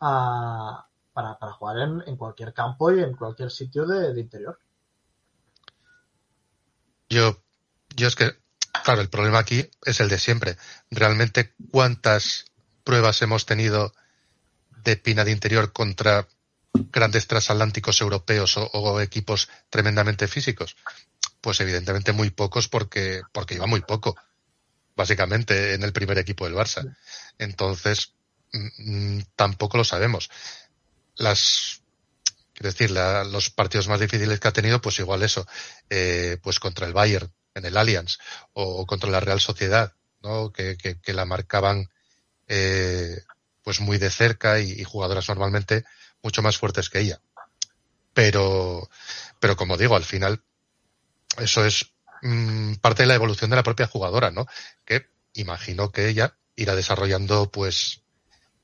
a- para, para jugar en, en cualquier campo y en cualquier sitio de, de interior. Yo, yo es que, claro, el problema aquí es el de siempre. Realmente, ¿cuántas pruebas hemos tenido de Pina de interior contra grandes transatlánticos europeos o, equipos tremendamente físicos? Pues evidentemente muy pocos porque, porque iba muy poco, básicamente, en el primer equipo del Barça. Entonces, mm, tampoco lo sabemos. Las, quiero decir, la- los partidos más difíciles que ha tenido, pues igual eso, eh, pues contra el Bayern en el Allianz o contra la Real Sociedad, ¿no? Que, que, que la marcaban eh, pues muy de cerca y jugadoras normalmente mucho más fuertes que ella. Pero, pero como digo, al final eso es mm, parte de la evolución de la propia jugadora, ¿no? Que imagino que ella irá desarrollando, pues,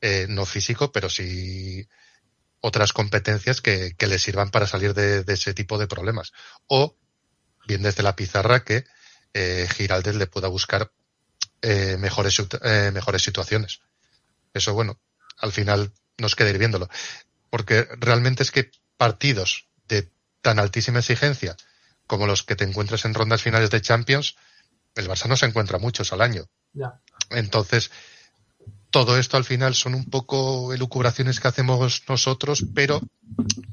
eh, no físico, pero sí otras competencias que, que le sirvan para salir de, ese tipo de problemas. O bien desde la pizarra que eh, Giraldez le pueda buscar eh, mejores, eh, mejores situaciones. Eso, bueno, al final nos queda ir viéndolo. Porque realmente es que partidos de tan altísima exigencia como los que te encuentras en rondas finales de Champions, el Barça no se encuentra muchos al año. Ya. Entonces, todo esto al final son un poco elucubraciones que hacemos nosotros, pero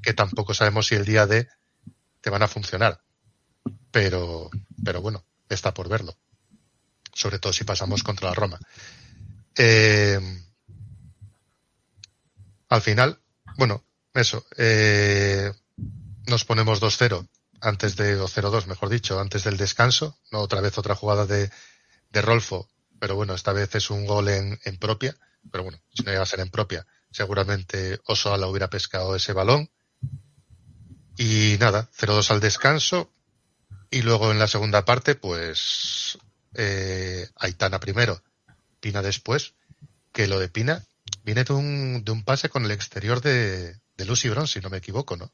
que tampoco sabemos si el día de te van a funcionar. Pero, pero bueno, está por verlo. Sobre todo si pasamos contra la Roma. Eh, al final, bueno, eso, eh, nos ponemos 2-0 antes de, o 0-2, mejor dicho, antes del descanso, no otra vez otra jugada de, de Rolfo, pero bueno, esta vez es un gol en, en propia, pero bueno, si no iba a ser en propia, seguramente Osoala hubiera pescado ese balón. Y nada, 0-2 al descanso, y luego en la segunda parte, pues, eh, Aitana primero, Pina después, que lo de Pina viene de un, de un pase con el exterior de, de Lucy Brown, si no me equivoco, ¿no?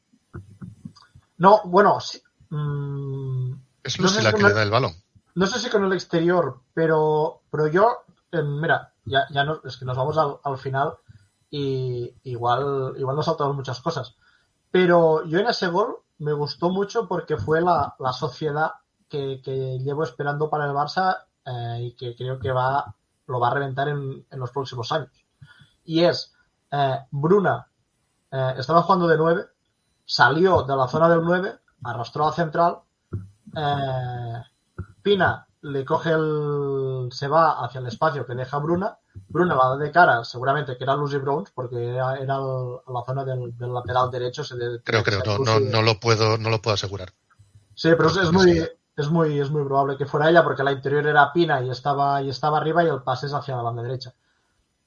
No, bueno, sí, mm, Es No Lucy sé la si que le da el balón. no sé si con el exterior, pero, pero yo, eh, mira, ya, ya no, es que nos vamos al, al final y igual, igual nos saltamos muchas cosas. Pero yo en ese gol me gustó mucho porque fue la, la sociedad que, que llevo esperando para el Barça eh, y que creo que va, lo va a reventar en, en los próximos años. Y es eh, Bruna eh, estaba jugando de 9, salió de la zona del 9, arrastró a central, eh, Pina le coge el. se va hacia el espacio que deja Bruna. Bruna va de cara, seguramente que era Lucy Browns, porque era, era el- la zona del, del lateral derecho. se de- Creo, creo, no, no, no lo puedo, no lo puedo asegurar. Sí, pero es, es muy, es muy, es muy probable que fuera ella, porque la interior era Pina y estaba, y estaba arriba y el pase es hacia la banda derecha.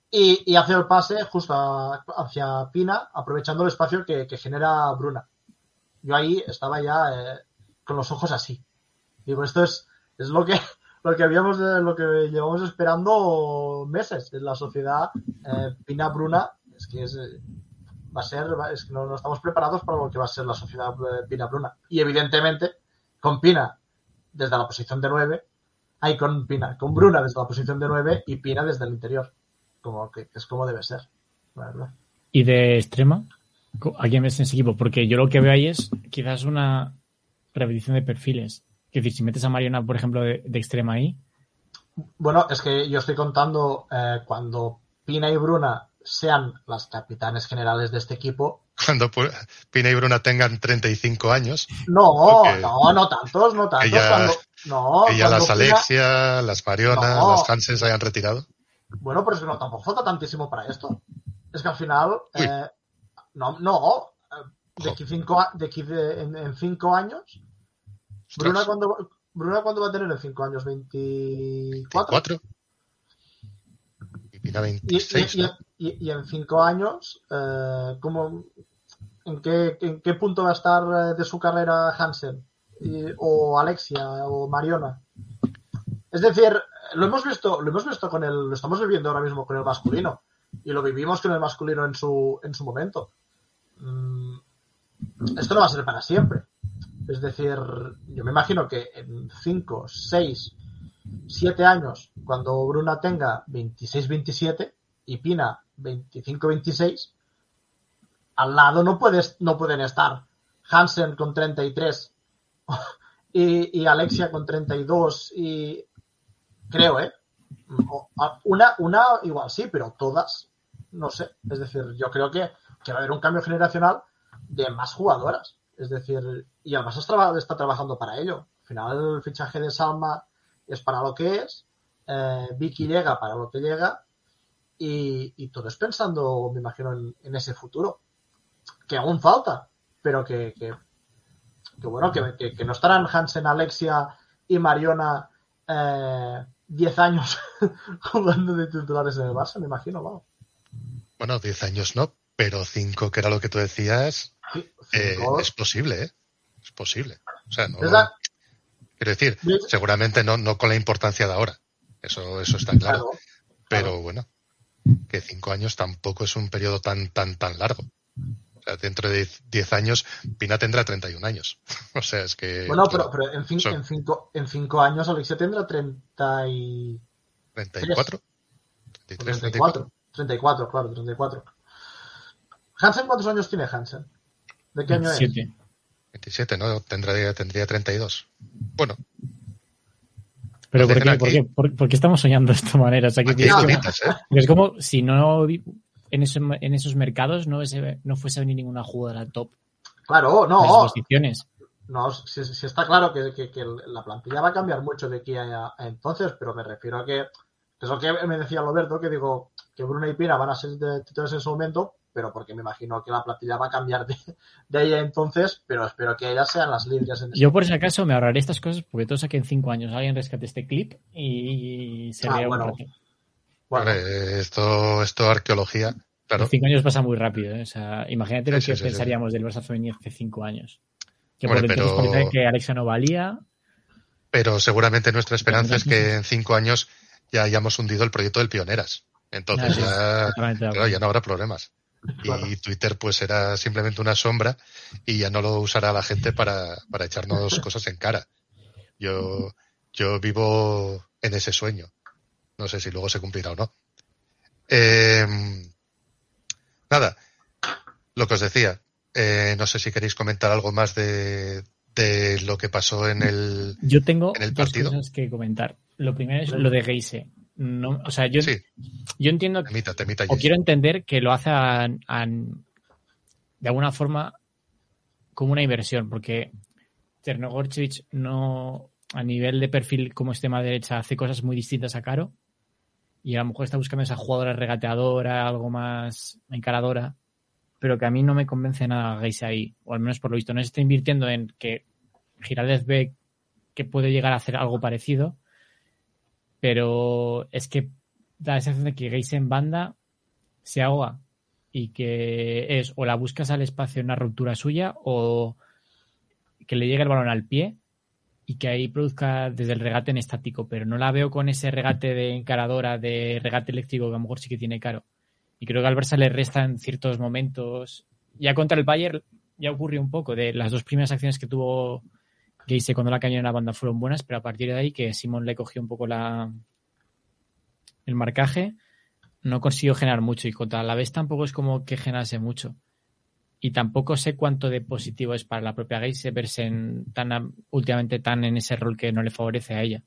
Y, y hace el pase justo a- hacia Pina, aprovechando el espacio que, que genera Bruna. Yo ahí estaba ya eh, con los ojos así. Digo, esto es, es lo que, lo que habíamos, de- lo que llevamos esperando meses en la sociedad eh, Pina Bruna. Es que es, eh, va a ser, es que no, no estamos preparados para lo que va a ser la sociedad eh, Pina Bruna. Y evidentemente, con Pina desde la posición de 9, hay con Pina, con Bruna desde la posición de 9 y Pina desde el interior. Como que, es como debe ser, la verdad. ¿Y de extrema? ¿A quién ves en ese equipo? Porque yo lo que veo ahí es quizás una repetición de perfiles. Es decir, si metes a Mariona, por ejemplo, de, de extrema ahí, Bueno, es que yo estoy contando eh, cuando Pina y Bruna sean las capitanes generales de este equipo. Cuando Pina y Bruna tengan 35 años, No, Ok. no, no tantos, no tantos. Que ya- cuando, no, que ya las Pina- Alexia, las Mariona, No. las Hansen se hayan retirado. Bueno, pero es que no, tampoco falta tantísimo para esto. Es que al final, eh, no, no, eh, de aquí cinco, de aquí de- en, en cinco años, Bruna cuando, Bruna cuándo va a tener en cinco años, 24. 24. Y Pina Y, y- 26. y- ¿no? y, y en cinco años, eh, ¿cómo, en, qué, en qué punto va a estar eh, de su carrera Hansen? O Alexia o Mariona. Es decir, lo hemos visto, lo hemos visto con el, lo estamos viviendo ahora mismo con el masculino. Y lo vivimos con el masculino en su, en su momento. Mm, esto no va a ser para siempre. Es decir, yo me imagino que en 5, 6, 7 años, cuando Bruna tenga 26-27 y Pina 25-26, al lado no, puedes, no pueden estar Hansen con 33 y, y Alexia con 32 y creo, ¿eh? Una, una igual sí, pero todas, no sé. Es decir, yo creo que, que va a haber un cambio generacional de más jugadoras. Es decir, y además está, traba- está trabajando para ello. Al final el fichaje de Salma es para lo que es, eh, Vicky llega para lo que llega y, todo es pensando, me imagino, en, ese futuro. Que aún falta, pero que, que, bueno, que- que no estarán Hansen, Alexia y Mariona eh, 10 años jugando de titulares en el Barça, me imagino, vamos. Bueno, 10 años no, pero 5, que era lo que tú decías, Sí, eh, es posible, ¿eh? Es posible. O sea, no. La- Quiero decir, seguramente no, no con la importancia de ahora. Eso, eso está claro. claro, Pero bueno, que 5 años tampoco es un periodo tan, tan, tan largo. Sea, dentro de 10 años, Pina tendrá 31 años. o sea, es que. Bueno, pero, pero en, fin, son- en, cinco, en cinco años Alexia tendrá 30 y... 34. 33, 34. 34, claro, 34. Hansen, ¿cuántos años tiene Hansen? ¿De qué año es? 27. 27, ¿no? Tendría, tendría 32. Bueno, Pero ¿por qué, por, qué, por- por qué estamos soñando de esta manera? O sea, que aquí hay es, como, cositas, ¿eh? es como si no en, eso- en esos mercados no, hubiese- no fuese a venir ninguna jugadora top Claro, esas no, posiciones. no, si, si está claro que, que- que la plantilla va a cambiar mucho de aquí a, a entonces, pero me refiero a que, que es lo que me decía Roberto, que digo que Bruno y Pina van a ser titulares en su momento, pero porque me imagino que la plantilla va a cambiar de, de ahí a entonces, pero espero que ellas sean las líderes en Yo por si acaso me ahorraré estas cosas porque todo que en cinco años alguien rescate este clip y se Ah, vea un bueno. rato. Bueno, Hombre, esto, esto arqueología, claro. Cinco años pasa muy rápido. ¿eh? O sea, imagínate lo Sí, que sí, sí, sí. pensaríamos del Barça femenino hace cinco años. Que Hombre, por pero- que Alexa no valía. Pero seguramente nuestra esperanza es que en cinco años ya hayamos hundido el proyecto del Pioneras. Entonces Ah, ya, claro, no habrá problemas. Claro. Y Twitter pues será simplemente una sombra y ya no lo usará la gente para, para echarnos cosas en cara. Yo, yo vivo en ese sueño. No sé si luego se cumplirá o no. Eh, nada, lo que os decía. Eh, no sé si queréis comentar algo más de, de lo que pasó en el... Yo tengo en el dos partido. cosas que comentar. Lo primero es lo de Geise. No, o sea, yo, Sí, yo entiendo que temita, temita. o quiero entender que lo hace a- a- de alguna forma como una inversión, porque Ternogorchevich no, a nivel de perfil como extrema derecha, hace cosas muy distintas a Caro y a lo mejor está buscando esa jugadora regateadora, algo más encaradora, pero que a mí no me convence nada Geise ahí, o al menos por lo visto. No se está invirtiendo en que Giraldez ve que puede llegar a hacer algo parecido, pero es que da la sensación de que Geise en banda se ahoga y que es o la buscas al espacio en una ruptura suya o que le llegue el balón al pie y que ahí produzca desde el regate en estático, pero no la veo con ese regate de encaradora, de regate eléctrico que a lo mejor sí que tiene caro. Y creo que al Barça le resta en ciertos momentos. Ya contra el Bayern ya ocurrió un poco de las dos primeras acciones que tuvo Geise cuando la cañó en la banda fueron buenas, pero a partir de ahí que Simón le cogió un poco la el marcaje, no consiguió generar mucho y contra la vez tampoco es como que generase mucho. Y tampoco sé cuánto de positivo es para la propia Geise verse en, tan a- últimamente tan en ese rol que no le favorece a ella.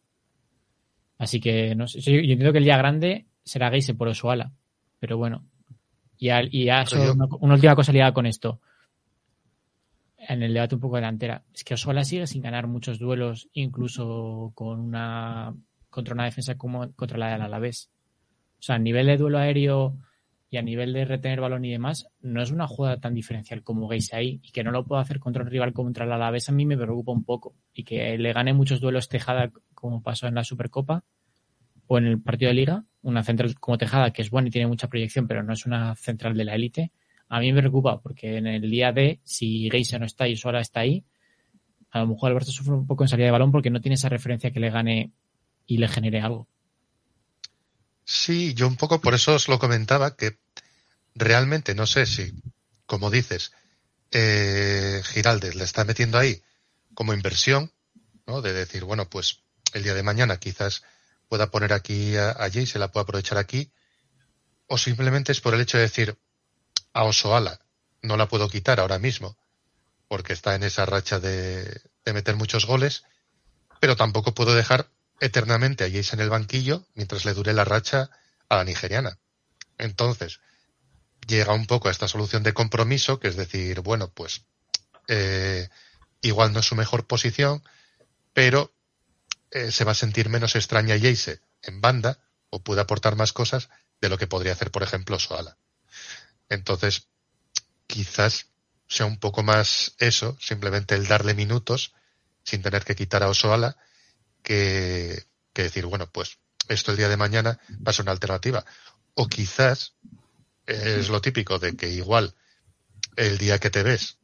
Así que no sé, yo, yo entiendo que el día grande será Geise por Osuala, pero bueno. Y, al- y yo- una, una última cosa ligada con esto. En el debate un poco delantera. Es que Osuala sigue sin ganar muchos duelos, incluso con una contra una defensa como contra la del Alavés. O sea, a nivel de duelo aéreo y a nivel de retener balón y demás, no es una jugada tan diferencial como Geise ahí. Y que no lo pueda hacer contra un rival contra el Alavés a mí me preocupa un poco. Y que le gane muchos duelos Tejada como pasó en la Supercopa o en el partido de Liga, una central como Tejada, que es buena y tiene mucha proyección, pero no es una central de la élite, a mí me preocupa, porque en el día D, si Geisa no está y Suara está ahí, a lo mejor Alberto sufre un poco en salida de balón porque no tiene esa referencia que le gane y le genere algo. Sí, yo un poco por eso os lo comentaba, que realmente no sé si, como dices, eh, Giraldes le está metiendo ahí como inversión, ¿no? De decir, bueno, pues el día de mañana quizás pueda poner aquí a, a Jay, se la pueda aprovechar aquí, o simplemente es por el hecho de decir, a Osoala no la puedo quitar ahora mismo, porque está en esa racha de, de meter muchos goles, pero tampoco puedo dejar eternamente a Jace en el banquillo mientras le dure la racha a la nigeriana. Entonces, llega un poco a esta solución de compromiso, que es decir, bueno, pues eh, igual no es su mejor posición, pero eh, se va a sentir menos extraña Jace en banda o puede aportar más cosas de lo que podría hacer, por ejemplo, Soala. Entonces, quizás sea un poco más eso, simplemente el darle minutos sin tener que quitar a Osoala, que, que decir, bueno, pues esto el día de mañana va a ser una alternativa. O quizás es lo típico de que igual el día que te ves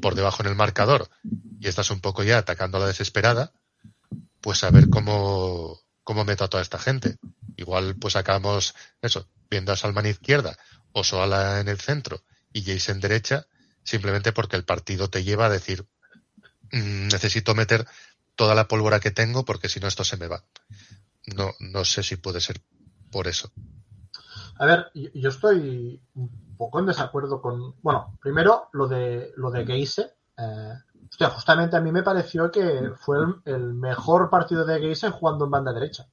por debajo en el marcador y estás un poco ya atacando a la desesperada, pues a ver cómo, cómo meto a toda esta gente. Igual pues acabamos eso, viendo a Salman izquierda o Soala en el centro y Jason derecha, simplemente porque el partido te lleva a decir, mm, necesito meter toda la pólvora que tengo porque si no esto se me va. No, no sé si puede ser por eso. A ver, yo, estoy un poco en desacuerdo con. Bueno, primero lo de lo de Geise. Eh, hostia, justamente a mí me pareció que fue el, el mejor partido de Geise jugando en banda derecha.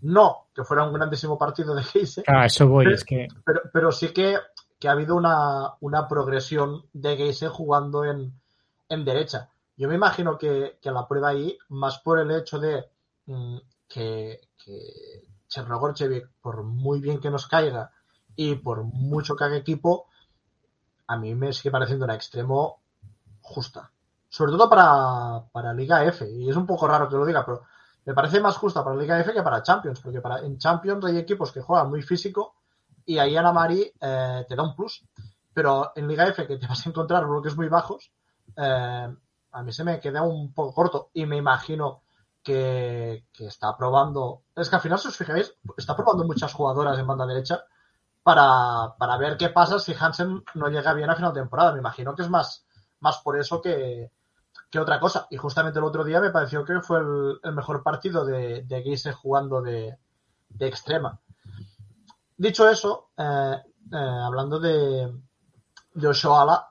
No que fuera un grandísimo partido de Geise, Ah, eso voy, Pero- es que pero, pero sí que, que ha habido una, una progresión de Geise jugando en, en derecha. Yo me imagino que, que la prueba ahí, más por el hecho de mm, que, que Chernogorchevic, por muy bien que nos caiga y por mucho que haga equipo, a mí me sigue pareciendo una extremo justa. Sobre todo para, para Liga F. Y es un poco raro que lo diga, pero me parece más justa para Liga F que para Champions, porque para, en Champions hay equipos que juegan muy físico y ahí Ana Mari eh, te da un plus. Pero en Liga F, que te vas a encontrar bloques muy bajos, eh, a mí se me queda un poco corto y me imagino que, que está probando. Es que al final, si os fijáis, está probando muchas jugadoras en banda derecha para, para ver qué pasa si Hansen no llega bien a final de temporada. Me imagino que es más, más por eso que, que otra cosa. Y justamente el otro día me pareció que fue el, mejor partido de, de jugando de, de extrema. Dicho eso, eh, eh, hablando de, de Oshoala,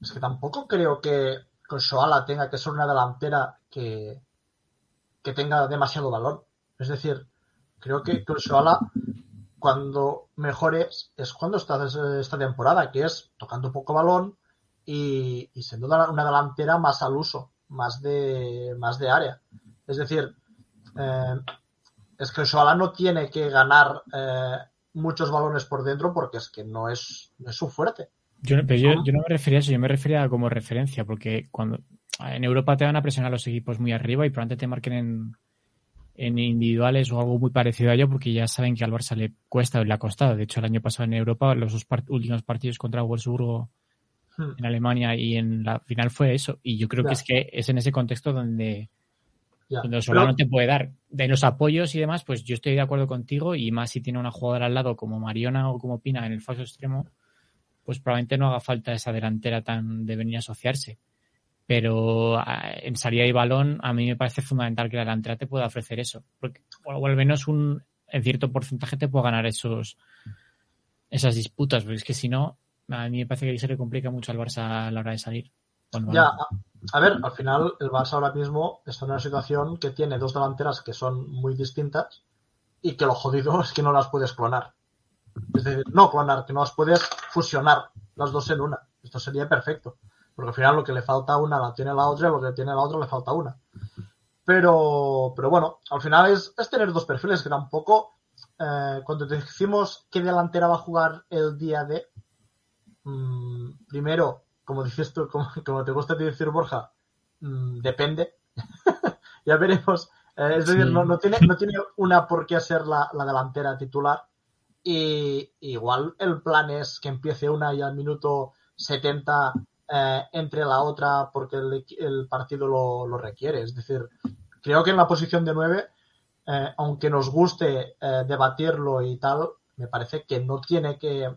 es que tampoco creo que Oshoala tenga que ser una delantera que, que tenga demasiado valor. Es decir, creo que, que cuando mejores, es cuando está esta temporada, que es tocando poco balón y, y siendo una delantera más al uso, más de, más de área. Es decir, eh, es que Oshoala no tiene que ganar eh, muchos balones por dentro porque es que no es, no es su fuerte. Yo, pero yo, ¿Cómo? yo no me refería a eso, yo me refería como referencia, porque cuando en Europa te van a presionar los equipos muy arriba y probablemente te marquen en, en individuales o algo muy parecido a ello, porque ya saben que al Barça le cuesta o le ha costado. De hecho, el año pasado en Europa, los dos part- últimos partidos contra Wolfsburgo Hmm. en Alemania y en la final fue eso. Y yo creo que es que es en ese contexto donde, Ya. donde Osola Pero- no te puede dar. De los apoyos y demás, pues yo estoy de acuerdo contigo y más si tiene una jugadora al lado como Mariona o como Pina en el falso extremo, pues probablemente no haga falta esa delantera tan de venir a asociarse. Pero ah, en salida y balón a mí me parece fundamental que la delantera te pueda ofrecer eso. Porque, o al menos un, en cierto porcentaje te pueda ganar esos esas disputas, porque es que si no, a mí me parece que se le complica mucho al Barça a la hora de salir. Ya, a ver, al final el Barça ahora mismo está en una situación que tiene dos delanteras que son muy distintas y que lo jodido es que no las puedes clonar. Es decir, no clonar, que no las puedes fusionar las dos en una. Esto sería perfecto. Porque al final lo que le falta a una la tiene la otra y lo que tiene la otra le falta una. Pero, pero bueno, al final es, es tener dos perfiles que tampoco, eh, cuando te decimos qué delantera va a jugar el día de, mm, primero, como dices tú, como, como te gusta decir Borja, mm, depende. ya veremos Eh, es decir, Sí. no, no tiene, no tiene una por qué ser la, la delantera titular. Y igual el plan es que empiece una y al minuto 70 eh, entre la otra porque el, el partido lo, requiere. Es decir, creo que en la posición de 9, aunque nos guste eh, debatirlo y tal, me parece que no tiene que,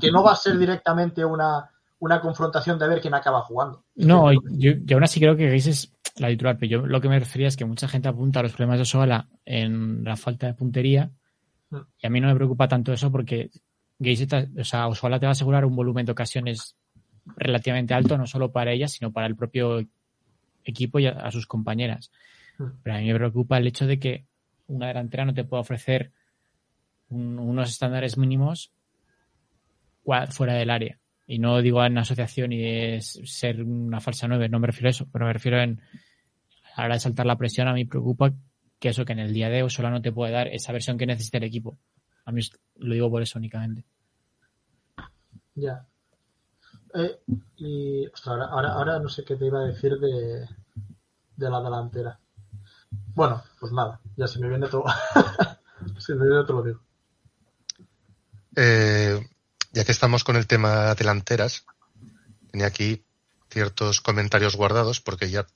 que, no va a ser directamente una, una confrontación de ver quién acaba jugando. No, yo, yo aún así creo que Geis es la titular, pero yo lo que me refería es que mucha gente apunta a los problemas de Osoala en la falta de puntería. Y a mí no me preocupa tanto eso porque está- o sea, Osoala te va a asegurar un volumen de ocasiones relativamente alto, no solo para ella, sino para el propio equipo y a, a sus compañeras. Mm. Pero a mí me preocupa el hecho de que una delantera no te pueda ofrecer un- unos estándares mínimos fuera del área. Y no digo en asociación y es ser una falsa nueve, no me refiero a eso, pero me refiero en a la hora de saltar la presión, a mí me preocupa que eso que en el día de hoy solo no te puede dar esa versión que necesita el equipo. A mí lo digo por eso únicamente. Ya. Eh, y ostras, ahora, ahora, ahora no sé qué te iba a decir de, de la delantera. Bueno, pues nada, ya si me viene todo. si me viene te lo digo. Eh, ya que estamos con el tema delanteras, tenía aquí ciertos comentarios guardados porque ya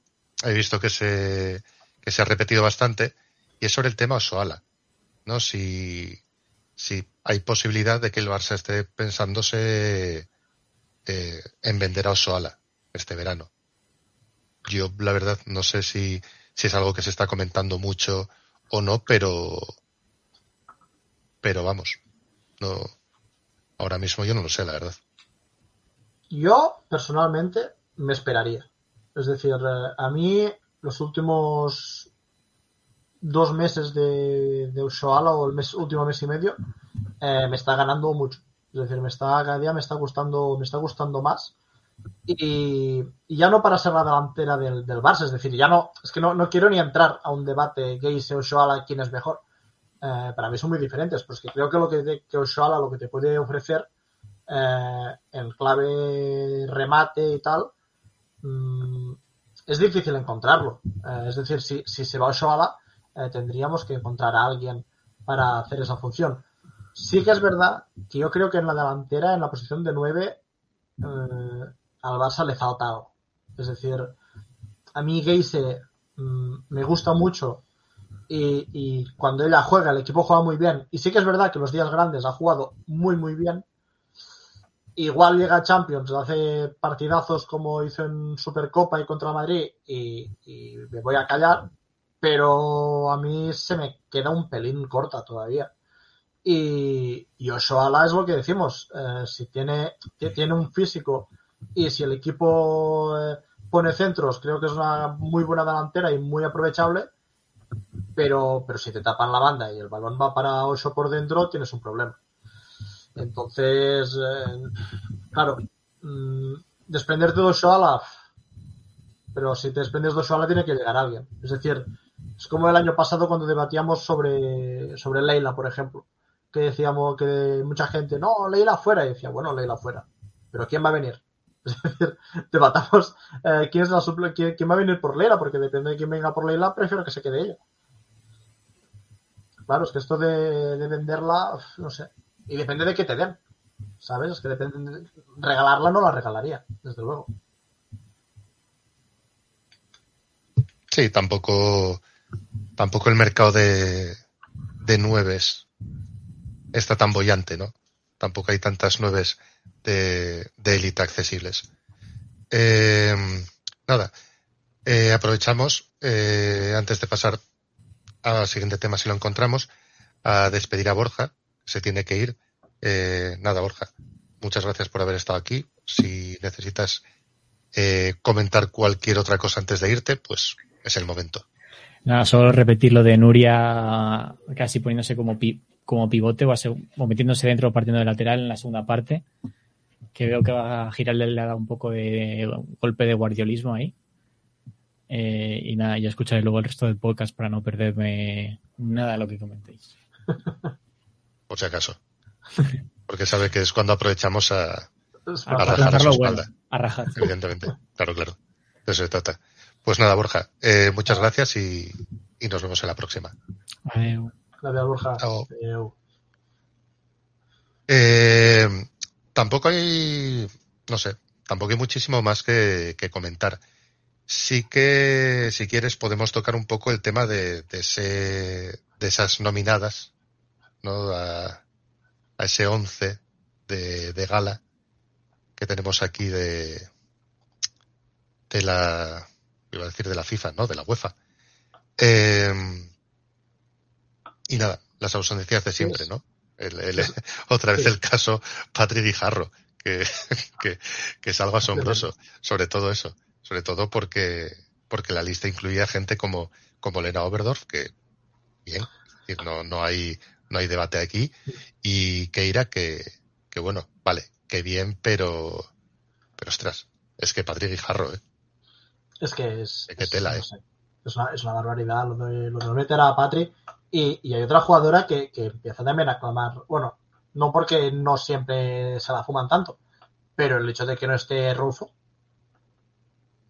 he visto que se, que se ha repetido bastante y es sobre el tema Osoala. ¿no? Si, si hay posibilidad de que el Barça esté pensándose eh, en vender a Osoala este verano. Yo, la verdad, no sé si, si es algo que se está comentando mucho o no, pero, pero vamos, no, ahora mismo yo no lo sé, la verdad. Yo, personalmente, me esperaría. Es decir, a mí los últimos dos meses de, de Ushuaia o el mes, último mes y medio eh, me está ganando mucho. Es decir, me está, cada día me está gustando, me está gustando más. Y, ya no para ser la delantera del, del Barça, es decir, ya no, es que no, no quiero ni entrar a un debate Geise o Ushuaia quién es mejor. Eh, para mí son muy diferentes, pues que creo que lo que, que Ushuaia lo que te puede ofrecer eh, en clave remate y tal, mm, es difícil encontrarlo. Eh, es decir, si, si se va Oshoala, eh, tendríamos que encontrar a alguien para hacer esa función. Sí que es verdad que yo creo que en la delantera, en la posición de 9, eh, al Barça le falta algo. Es decir, a mí Geise mm, me gusta mucho y, y cuando ella juega, el equipo juega muy bien. Y sí que es verdad que los días grandes ha jugado muy, muy bien. Igual llega a Champions, hace partidazos como hizo en Supercopa y contra Madrid y, y me voy a callar, pero a mí se me queda un pelín corta todavía. Y, y Oshoala es lo que decimos, eh, si tiene, ti- tiene un físico y si el equipo eh, pone centros, creo que es una muy buena delantera y muy aprovechable, pero, pero si te tapan la banda y el balón va para Osho por dentro, tienes un problema. Entonces, eh, claro, mm, desprenderte de Oshoala, pero si te desprendes de Oshoala tiene que llegar alguien. Es decir, es como el año pasado cuando debatíamos sobre, sobre Leila, por ejemplo, que decíamos que mucha gente, no, Leila fuera, y decía, bueno, Leila fuera, pero ¿quién va a venir? Es decir, debatamos eh, quién es la quién, va a venir por Leila, porque depende de quién venga por Leila, prefiero que se quede ella. Claro, es que esto de, de venderla, no sé. Y depende de qué te den. ¿Sabes? Es que depende. de- regalarla no la regalaría, desde luego. Sí, tampoco, tampoco el mercado de, de nueves está tan bollante, ¿no? Tampoco hay tantas nueves de, élite accesibles. Eh, nada, eh, aprovechamos, eh, antes de pasar al siguiente tema, si lo encontramos, a despedir a Borja, se tiene que ir. Eh, nada, Borja, muchas gracias por haber estado aquí. Si necesitas eh, comentar cualquier otra cosa antes de irte, pues es el momento. Nada, solo repetir lo de Nuria casi poniéndose como, pi- como pivote o, o metiéndose dentro o partiendo de lateral en la segunda parte. Que veo que va a girarle le ha dado un poco de golpe de guardiolismo ahí. Eh, y nada, yo escucharé luego el resto del podcast para no perderme nada de lo que comentéis. por si acaso. Porque sabe que es cuando aprovechamos a, A rajar a su bueno, espalda. a rajar. evidentemente. Claro, claro. De eso se trata. Pues nada, Borja, eh, muchas gracias y, y nos vemos en la próxima. Adeu. Gracias, Borja. Eh, tampoco hay, no sé, tampoco hay muchísimo más que, que comentar. Sí que, si quieres, podemos tocar un poco el tema de, de, ese, de esas nominadas, ¿no? A, a ese 11 de, de gala que tenemos aquí de, de la, iba a decir de la FIFA, ¿no? De la UEFA. Eh, y nada, las ausencias de siempre, ¿no? El, el, otra vez el caso Patrick Guijarro, que, que, que es algo asombroso, sobre todo eso, sobre todo porque, porque la lista incluía gente como, como Lena Oberdorf, que bien, es decir, no, no hay, no hay debate aquí, y Keira, que, que bueno, vale, que bien, pero, pero ostras, es que Patrick Guijarro, ¿eh? Es que es. Qué tela, no ¿eh? sé, es, una, es una barbaridad lo de, lo de meter a Patrick. Y, y hay otra jugadora que, que empieza también a clamar. Bueno, no porque no siempre se la fuman tanto, pero el hecho de que no esté Rufo.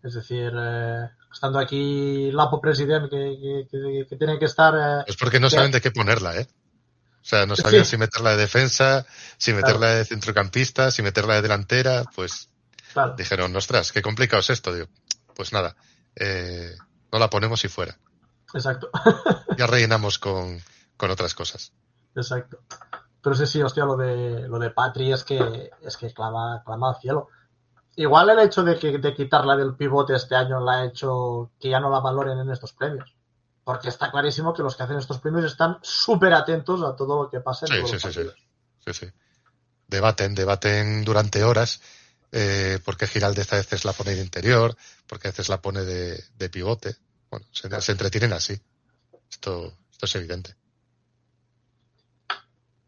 Es decir, eh, estando aquí Lapo Presidente, que, que, que, que tiene que estar. eh, Es porque no que- saben de qué ponerla, ¿eh? O sea, no sabían Sí. si meterla de defensa, si meterla de centrocampista, si meterla de delantera, pues claro, dijeron, ostras, qué complicado es esto. Digo, pues nada, eh, no la ponemos y fuera. exacto. Ya rellenamos con, con otras cosas. Exacto. Pero sí, sí, hostia, lo de, lo de Patri es que, es que clama, clama al cielo. Igual el hecho de, que, de quitarla del pivote este año la ha hecho que ya no la valoren en estos premios. Porque está clarísimo que los que hacen estos premios están súper atentos a todo lo que pasa en Sí, todos sí, los sí, sí, sí. Debaten, debaten durante horas, eh, porque Giraldez a veces la pone de interior, porque a veces la pone de, de pivote. Bueno, se, se entretienen así. Esto, esto es evidente.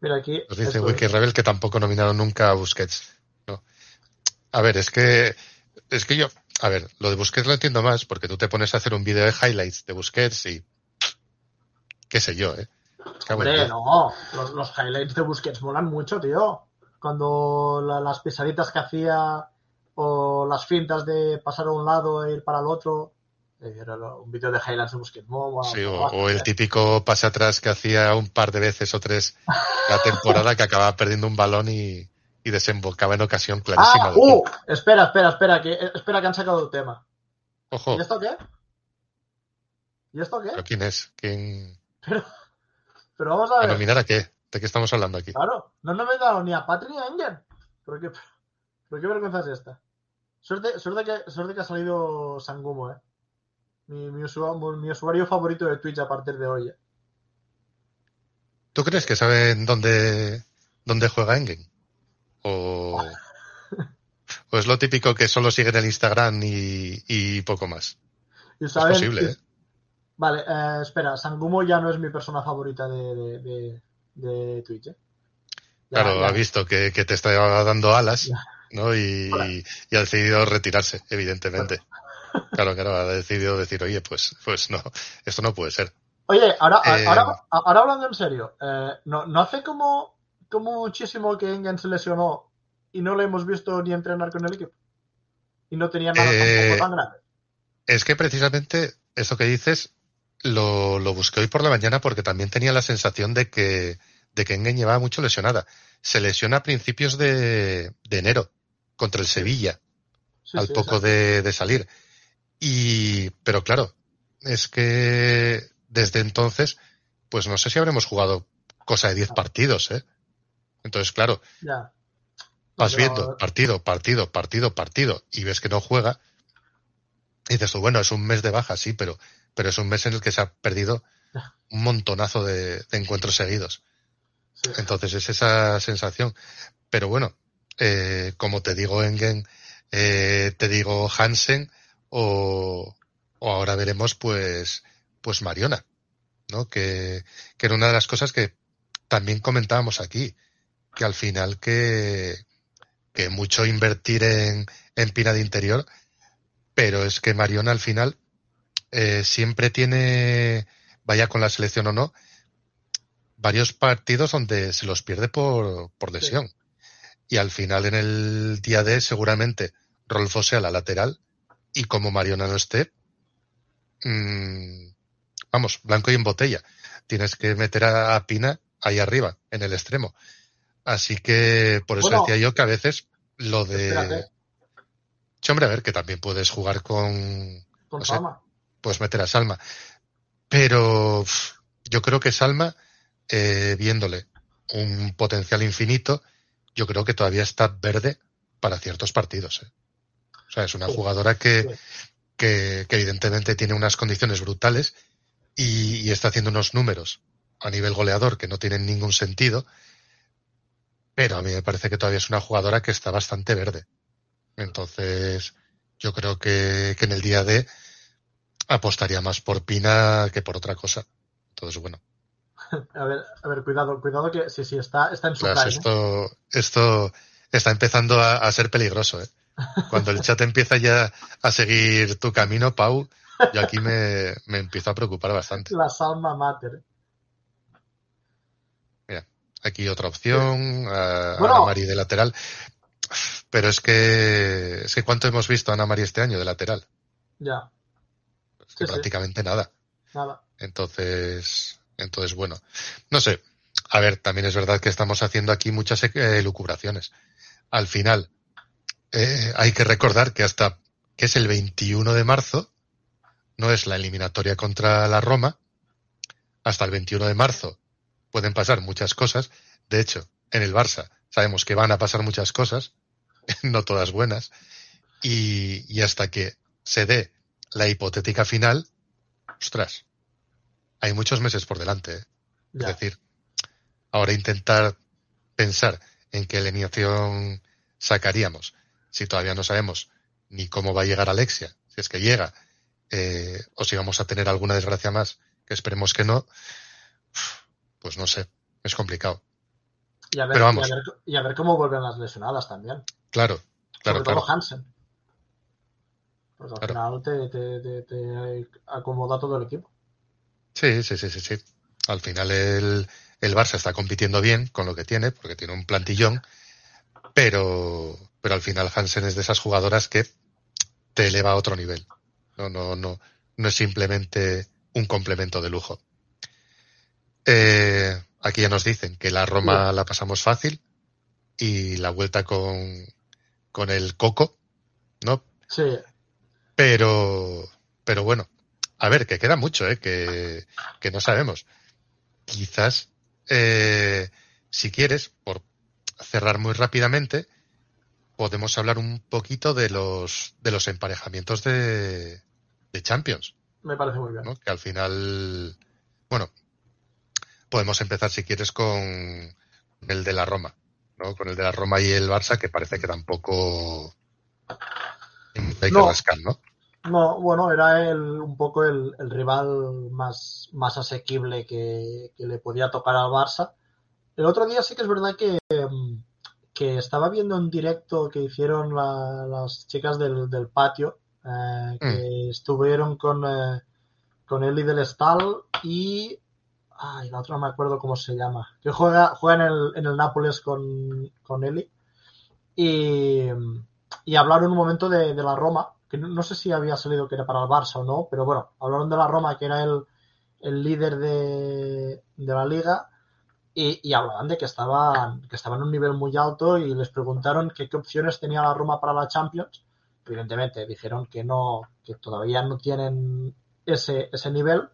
Mira aquí. Nos dice Wiki es- Rebel que tampoco nominaron nunca a Busquets. No. A ver, es que, es que yo, a ver, lo de Busquets lo entiendo más porque tú te pones a hacer un vídeo de highlights de Busquets y, qué sé yo, eh. Hombre, no. Los, los highlights de Busquets molan mucho, tío. Cuando la- las pisaditas que hacía o las fintas de pasar a un lado e ir para el otro. eh, Era un vídeo de highlights de Busquets. Mola- Sí, o, el típico pase atrás que hacía un par de veces o tres la temporada que acababa perdiendo un balón y, y desembocaba en ocasión clarísima. Ah, de uh, espera, espera, espera, que, espera que han sacado el tema. Ojo, ¿Y esto qué? ¿Y esto qué? ¿pero quién es? ¿Quién? Pero, pero vamos a ¿A ver. nominar a qué? ¿De qué estamos hablando aquí? Claro, no nos he dado ni a Patri ni a Engen. ¿Pero qué, pero qué vergüenza es esta? Suerte, suerte, que, suerte que ha salido Sangumo, eh. Mi, mi, usuario, mi usuario favorito de Twitch a partir de hoy. eh. ¿Tú crees que saben dónde, dónde juega Engen? O, o es lo típico que solo siguen el Instagram y, y poco más. Y Es posible, ¿eh? Vale, eh, espera, Sangumo ya no es mi persona favorita de, de, de, de Twitch, eh. Ya- Claro, ya- ha visto que, que te está dando alas, Ya. ¿no? Y, y ha decidido retirarse, evidentemente. Claro, claro, ha decidido decir, oye, pues, pues no, esto no puede ser. Oye, ahora, Eh, ahora, ahora hablando en serio, eh, ¿no, ¿no hace como, como muchísimo que Engen se lesionó y no lo hemos visto ni entrenar con el equipo? Y no tenía nada Eh, tan grave. Es que precisamente eso que dices lo, lo busqué hoy por la mañana porque también tenía la sensación de que, de que Engen llevaba mucho lesionada. Se lesiona a principios de, de enero contra el Sevilla, Sí, al sí, poco de, de salir. Y, pero claro, es que desde entonces, pues no sé si habremos jugado cosa de 10 partidos, ¿eh? Entonces, claro, Ya. vas Pero- viendo partido, partido, partido, partido, y ves que no juega, y dices tú, bueno, es un mes de baja, sí, pero, pero es un mes en el que se ha perdido un montonazo de, de encuentros seguidos. sí. Entonces es esa sensación. Pero bueno, eh, como te digo Engen, eh, te digo Hansen, o, o ahora veremos pues, pues Mariona, ¿no? Que, que era una de las cosas que también comentábamos aquí, que al final que, que mucho invertir en, en Pina de Interior, pero es que Mariona al final eh, siempre tiene, vaya con la selección o no, varios partidos donde se los pierde por, por lesión. Y al final en el día D seguramente Rolfo sea la lateral y como Mariona no esté, mmm, vamos, blanco y en botella. Tienes que meter a, a Pina ahí arriba, en el extremo. Así que por eso Bueno. decía yo que a veces lo de... Espérate. Sí, hombre, a ver, que también puedes jugar con... Con No sé. Salma. Puedes meter a Salma. Pero yo creo que Salma, eh, viéndole un potencial infinito, yo creo que todavía está verde para ciertos partidos. ¿eh? O sea, es una Sí. jugadora que, Sí. que, que evidentemente tiene unas condiciones brutales y, y está haciendo unos números a nivel goleador que no tienen ningún sentido. Pero a mí me parece que todavía es una jugadora que está bastante verde. Entonces, yo creo que, que en el día D apostaría más por Pina que por otra cosa. Entonces, bueno, A ver, a ver, cuidado, cuidado que sí, sí, está, está en su claro, prime, ¿eh? esto, esto está empezando a, a ser peligroso. ¿eh? Cuando el chat empieza ya a seguir tu camino, Pau, yo aquí me, me empiezo a preocupar bastante. La Salma Mater. Aquí otra opción, a Bueno. Ana Mari de lateral. Pero es que, es que cuánto hemos visto a Ana Mari este año de lateral. Ya, Es que Sí, sí. prácticamente nada. nada. Entonces, entonces, bueno, no sé. A ver, también es verdad que estamos haciendo aquí muchas eh, lucubraciones. Al final, eh, hay que recordar que hasta que es el 21 de marzo, no es la eliminatoria contra la Roma. Hasta el 21 de marzo pueden pasar muchas cosas. De hecho, en el Barça sabemos que van a pasar muchas cosas, no todas buenas. Y, y hasta que se dé la hipotética final, ostras, hay muchos meses por delante. ¿eh? Es decir, ahora intentar pensar en qué alineación sacaríamos, si todavía no sabemos ni cómo va a llegar Alexia, si es que llega, eh, o si vamos a tener alguna desgracia más, que esperemos que no, pues no sé, es complicado. Y a ver, Pero vamos. Y a ver, y a ver cómo vuelven las lesionadas también. Claro, claro, Sobre claro. todo Hansen. Pues al Claro. final te, te, te, te acomoda todo el equipo. Sí, sí, sí, sí, sí. Al final el, el Barça está compitiendo bien con lo que tiene, porque tiene un plantillón, pero, pero al final Hansen es de esas jugadoras que te eleva a otro nivel. No, no, no, no es simplemente un complemento de lujo. Eh, aquí ya nos dicen que la Roma la pasamos fácil y la vuelta con, con el Coco, ¿no? Sí, Pero, pero bueno, a ver, que queda mucho, ¿eh? que, que no sabemos. Quizás, eh, si quieres, por cerrar muy rápidamente, podemos hablar un poquito de los, de los emparejamientos de, de Champions, me parece muy bien. ¿no? Que al final, bueno, podemos empezar si quieres con el de la Roma, ¿no? Con el de la Roma y el Barça, que parece que tampoco hay que No. rascar, ¿no? No, bueno, era el, un poco el, el rival más, más asequible que, que le podía tocar al Barça. El otro día sí que es verdad que, mm, que estaba viendo un directo que hicieron la- las chicas del, del patio, eh, que estuvieron con, eh, con Eli del Estal y... Ay, la otra no me acuerdo cómo se llama. Que juega, juega en el, en el Nápoles con, con Eli. Y, y hablaron un momento de, de la Roma, que no, sé si había salido que era para el Barça o no, pero bueno, hablaron de la Roma, que era el, el líder de, de la liga, y, y hablaban de que estaban, que estaban en un nivel muy alto y les preguntaron que qué opciones tenía la Roma para la Champions. Evidentemente dijeron que no, que todavía no tienen ese, ese nivel,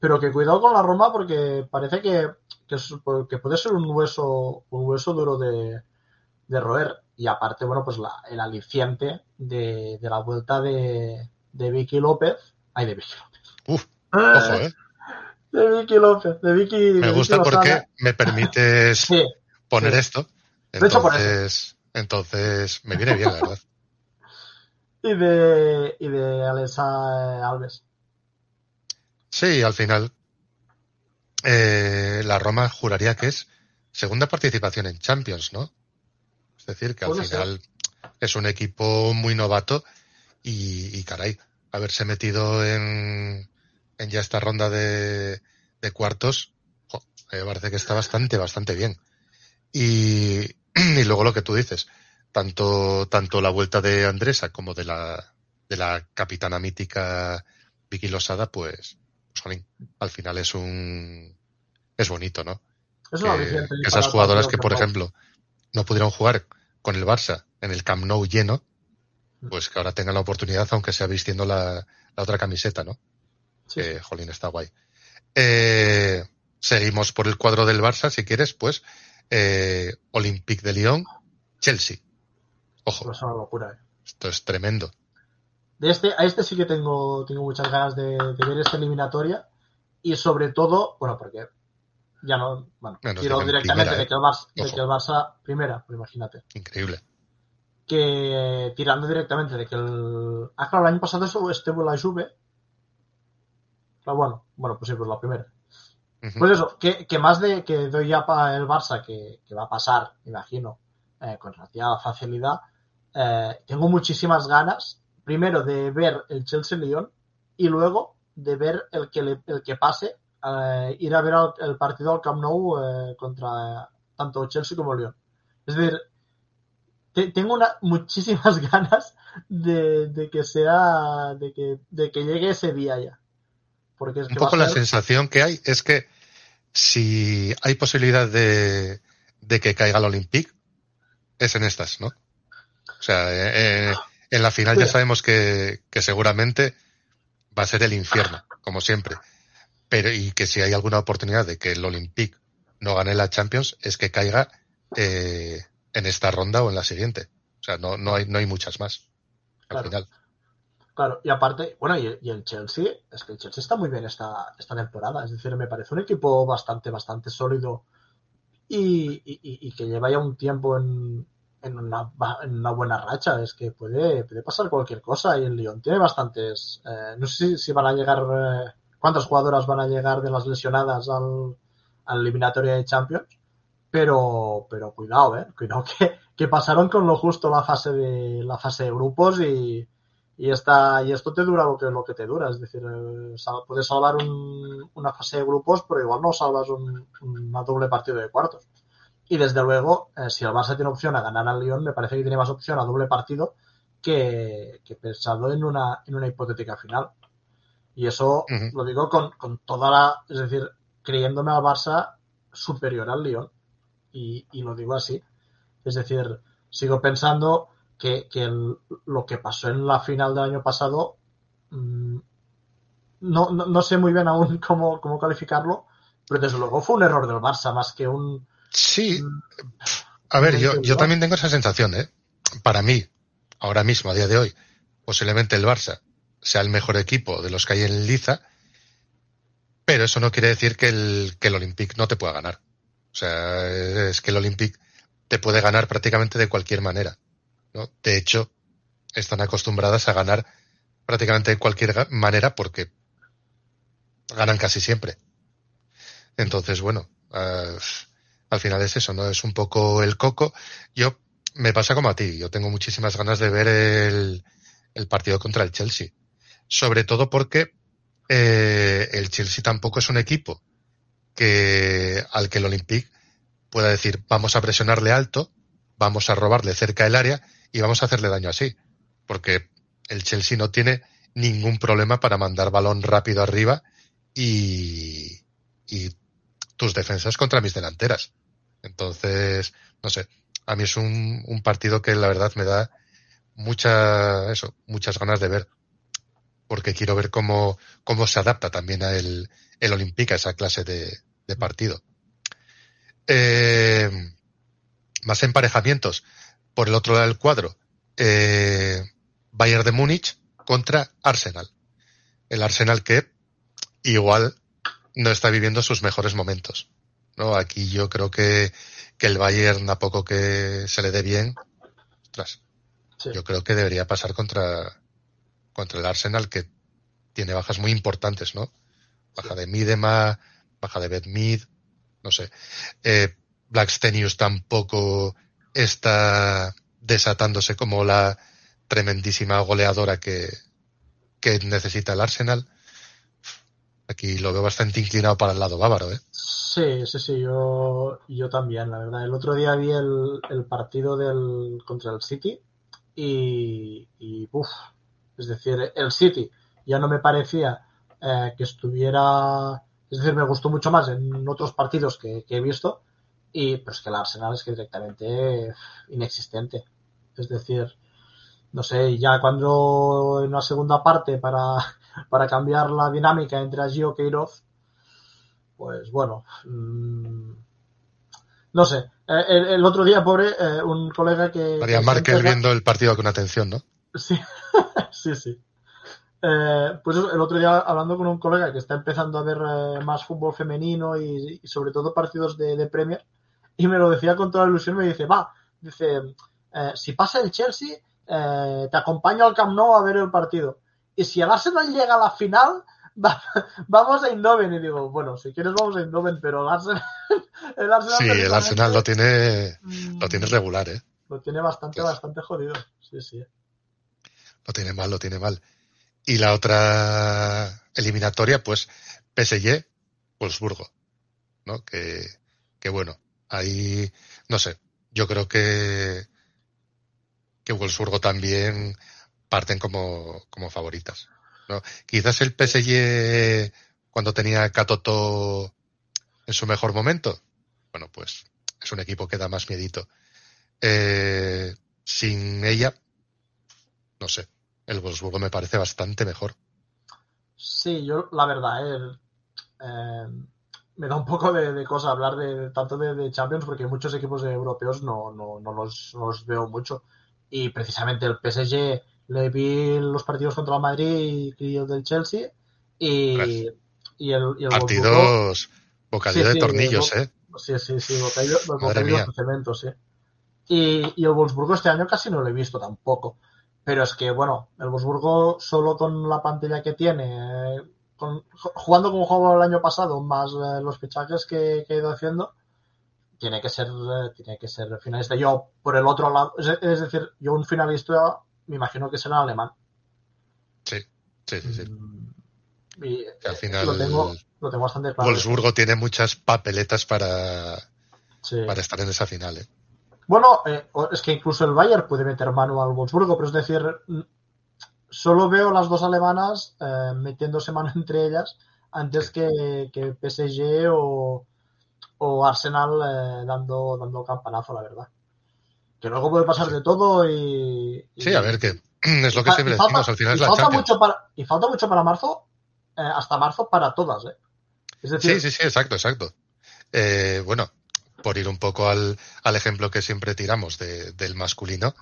pero que cuidado con la Roma porque parece que, que, puede ser un hueso, un hueso duro de, de roer. Y aparte, bueno, pues la, el aliciente de, de la vuelta de, de Vicky López. Ay, de Vicky López. Uf, ojo, ¿eh? De Vicky López, de Vicky. Me gusta porque me permites Sí, poner sí. esto. De hecho, por eso. Entonces, entonces me viene bien, la verdad. y de, y de Alessa Alves. Sí, al final, eh, la Roma juraría que es segunda participación en Champions, ¿no? Es decir, que al Puede ser. final es un equipo muy novato y, y caray, haberse metido en, en ya esta ronda de, de cuartos, jo, me parece que está bastante, bastante bien. Y, y luego lo que tú dices, tanto, tanto la vuelta de Andresa como de la, de la capitana mítica Vicky Losada, pues, jolín, al final es un, es bonito, ¿no? Es Que, que esas jugadoras que, por ejemplo, no pudieron jugar con el Barça en el Camp Nou lleno, pues que ahora tengan la oportunidad, aunque sea vistiendo la, la otra camiseta, ¿no? Sí, Que, jolín, está guay. Eh, seguimos por el cuadro del Barça, si quieres, pues, eh, Olympique de Lyon, Chelsea. Ojo, pues es una locura, eh. esto es tremendo. De este, a este sí que tengo, tengo muchas ganas de, de ver esta eliminatoria y sobre todo, bueno, porque ya no, bueno, Bueno, quiero en directamente primera, de, que el Barça, de que el Barça, primera, pues imagínate, Increíble. que tirando directamente de que el... Ah, claro, el año pasado eso estuvo la Juve. Pero bueno, bueno, pues sí, pues la primera. Pues eso, que, que más de que doy ya para el Barça, que, que va a pasar, imagino, eh, con relativa facilidad, eh, tengo muchísimas ganas, primero de ver el Chelsea-Lyon y luego de ver el que, le- el que pase, eh, ir a ver al- el partido al Camp Nou eh, contra tanto Chelsea como Lyon. Es decir, te- tengo una, muchísimas ganas de, de que sea, de que, de que llegue ese día ya. Porque es Un que a poco la sensación que hay es que si hay posibilidad de, de que caiga el Olympique, es en estas, ¿no? O sea, eh, eh, en la final ya sabemos que, que seguramente va a ser el infierno, como siempre. Pero, y que si hay alguna oportunidad de que el Olympique no gane la Champions, es que caiga eh, en esta ronda o en la siguiente. O sea, no, no hay, no hay muchas más. Al Claro. final. Claro, y aparte, bueno, y, el- y el Chelsea, es que el Chelsea está muy bien esta, esta temporada. Es decir, me parece un equipo bastante, bastante sólido y- y- y que lleva ya un tiempo en, en, una, en una buena racha. Es que puede, puede pasar cualquier cosa y el Lyon tiene bastantes. eh, no sé si, van a llegar, eh, cuántas jugadoras van a llegar de las lesionadas al, al eliminatoria de Champions. Pero, pero cuidado, eh, cuidado que, que pasaron con lo justo la fase de, la fase de grupos y, y, esta, y esto te dura lo que, lo que te dura. Es decir, eh, sal- puedes salvar un- una fase de grupos, pero igual no salvas un, una doble partido de cuartos. Y desde luego, eh, si el Barça tiene opción a ganar al Lyon, me parece que tiene más opción a doble partido que, que pensado en una, en una hipotética final. Y eso lo digo con, con toda la, es decir, creyéndome al Barça superior al Lyon. Y, y lo digo así. Es decir, sigo pensando que, que el- lo que pasó en la final del año pasado, mm, no, no, no sé muy bien aún cómo, cómo calificarlo, pero desde luego fue un error del Barça más que un... Sí, Mm. a ver, yo, yo también tengo esa sensación, ¿eh? Para mí, ahora mismo, a día de hoy, posiblemente el Barça sea el mejor equipo de los que hay en Liza, pero eso no quiere decir que el, que el Olympique no te pueda ganar. O sea, es que el Olympique te puede ganar prácticamente de cualquier manera, ¿no? De hecho, están acostumbradas a ganar prácticamente de cualquier manera porque ganan casi siempre. Entonces, bueno, ah, al final es eso, ¿no? Es un poco el coco. Yo me pasa como a ti, yo tengo muchísimas ganas de ver el, el partido contra el Chelsea. Sobre todo porque eh, el Chelsea tampoco es un equipo que al que el Olympique pueda decir vamos a presionarle alto, vamos a robarle cerca del área y vamos a hacerle daño así. Porque el Chelsea no tiene ningún problema para mandar balón rápido arriba y, y tus defensas contra mis delanteras. Entonces, no sé, a mí es un, un partido que la verdad me da mucha, eso, muchas ganas de ver. Porque quiero ver cómo, cómo se adapta también a el, el Olympique a esa clase de, de partido. Eh, más emparejamientos. Por el otro lado del cuadro, eh, Bayern de Múnich contra Arsenal. El Arsenal que igual no está viviendo sus mejores momentos. ¿No? Aquí yo creo que, que el Bayern, a poco que se le dé bien, ostras, Sí. yo creo que debería pasar contra, contra el Arsenal, que tiene bajas muy importantes, ¿no? Baja de Midema, baja de Bedmid, no sé. Eh, Blackstenius tampoco está desatándose como la tremendísima goleadora que, que necesita el Arsenal. Aquí lo veo bastante inclinado para el lado bávaro, ¿eh? Sí, sí, sí, yo, yo también, la verdad. El otro día vi el, el partido del, contra el City y, y uf, es decir, el City ya no me parecía eh, que estuviera, es decir, me gustó mucho más en otros partidos que, que he visto, y pues que el Arsenal es que directamente inexistente. Es decir, no sé, ya cuando en una segunda parte para, para cambiar la dinámica entre Agio y Queiroz, pues bueno, mmm, no sé. Eh, el, el, otro día, pobre, eh, un colega que... María que Márquez viendo el partido con atención, ¿no? Sí, sí, sí. Eh, pues el otro día hablando con un colega que está empezando a ver eh, más fútbol femenino y, y sobre todo partidos de, de Premier, y me lo decía con toda la ilusión, me dice, va, dice, eh, si pasa el Chelsea, te acompaño al Camp Nou a ver el partido. Y si el Arsenal llega a la final, va- vamos a Eindhoven. Y digo, bueno, si quieres vamos a Eindhoven, pero el Arsenal... El Arsenal, Sí, el Arsenal lo tiene, mm, lo tiene regular, ¿eh? lo tiene bastante, Sí. bastante jodido. Sí, sí. Lo tiene mal, lo tiene mal. Y la otra eliminatoria, pues PSG, Wolfsburgo, ¿no? Que, que bueno, ahí, no sé, yo creo que, que Wolfsburgo también parten como, como favoritas, ¿no? Quizás el PSG, cuando tenía Katoto en su mejor momento, bueno, pues es un equipo que da más miedito. Eh, sin ella, no sé, el Wolfsburgo me parece bastante mejor. Sí, yo la verdad, eh, eh, me da un poco de, cosa hablar de tanto de, Champions porque muchos equipos europeos no, no, no los, no los veo mucho. Y precisamente el PSG le vi los partidos contra el Madrid y, y el del Chelsea y, Gracias. y el, y el Partidos bocadillo Sí, de sí, tornillos, el- ¿eh? Sí, sí, sí, bocadillo, de cemento, sí. Y, y el Wolfsburgo este año casi no lo he visto tampoco. Pero es que, bueno, el Wolfsburgo solo con la pantalla que tiene, eh, con- ju- jugando como jugaba el año pasado, más eh, los fichajes que, que he ido haciendo, tiene que ser, eh, tiene que ser finalista. Yo, por el otro lado, es, es decir, yo un finalista me imagino que será alemán. Sí, sí, sí. sí. Mm, Y Que al eh, final lo, tengo, lo tengo bastante claro. Wolfsburgo tiene muchas papeletas para, Sí. para estar en esa final, ¿eh? Bueno, eh, es que incluso el Bayern puede meter mano al Wolfsburgo, pero es decir, solo veo las dos alemanas eh, metiéndose mano entre ellas antes que, que PSG o, o Arsenal eh, dando, dando campanazo, la verdad. Que luego puede pasar de todo y. y- Sí, a ver, que es lo que y siempre falta- decimos, al final es y la falta Champions. mucho para Y falta mucho para marzo, eh, hasta marzo para todas, ¿eh? Es decir, Sí, sí, sí, exacto, exacto. Eh, bueno, por ir un poco al, al ejemplo que siempre tiramos de- del masculino,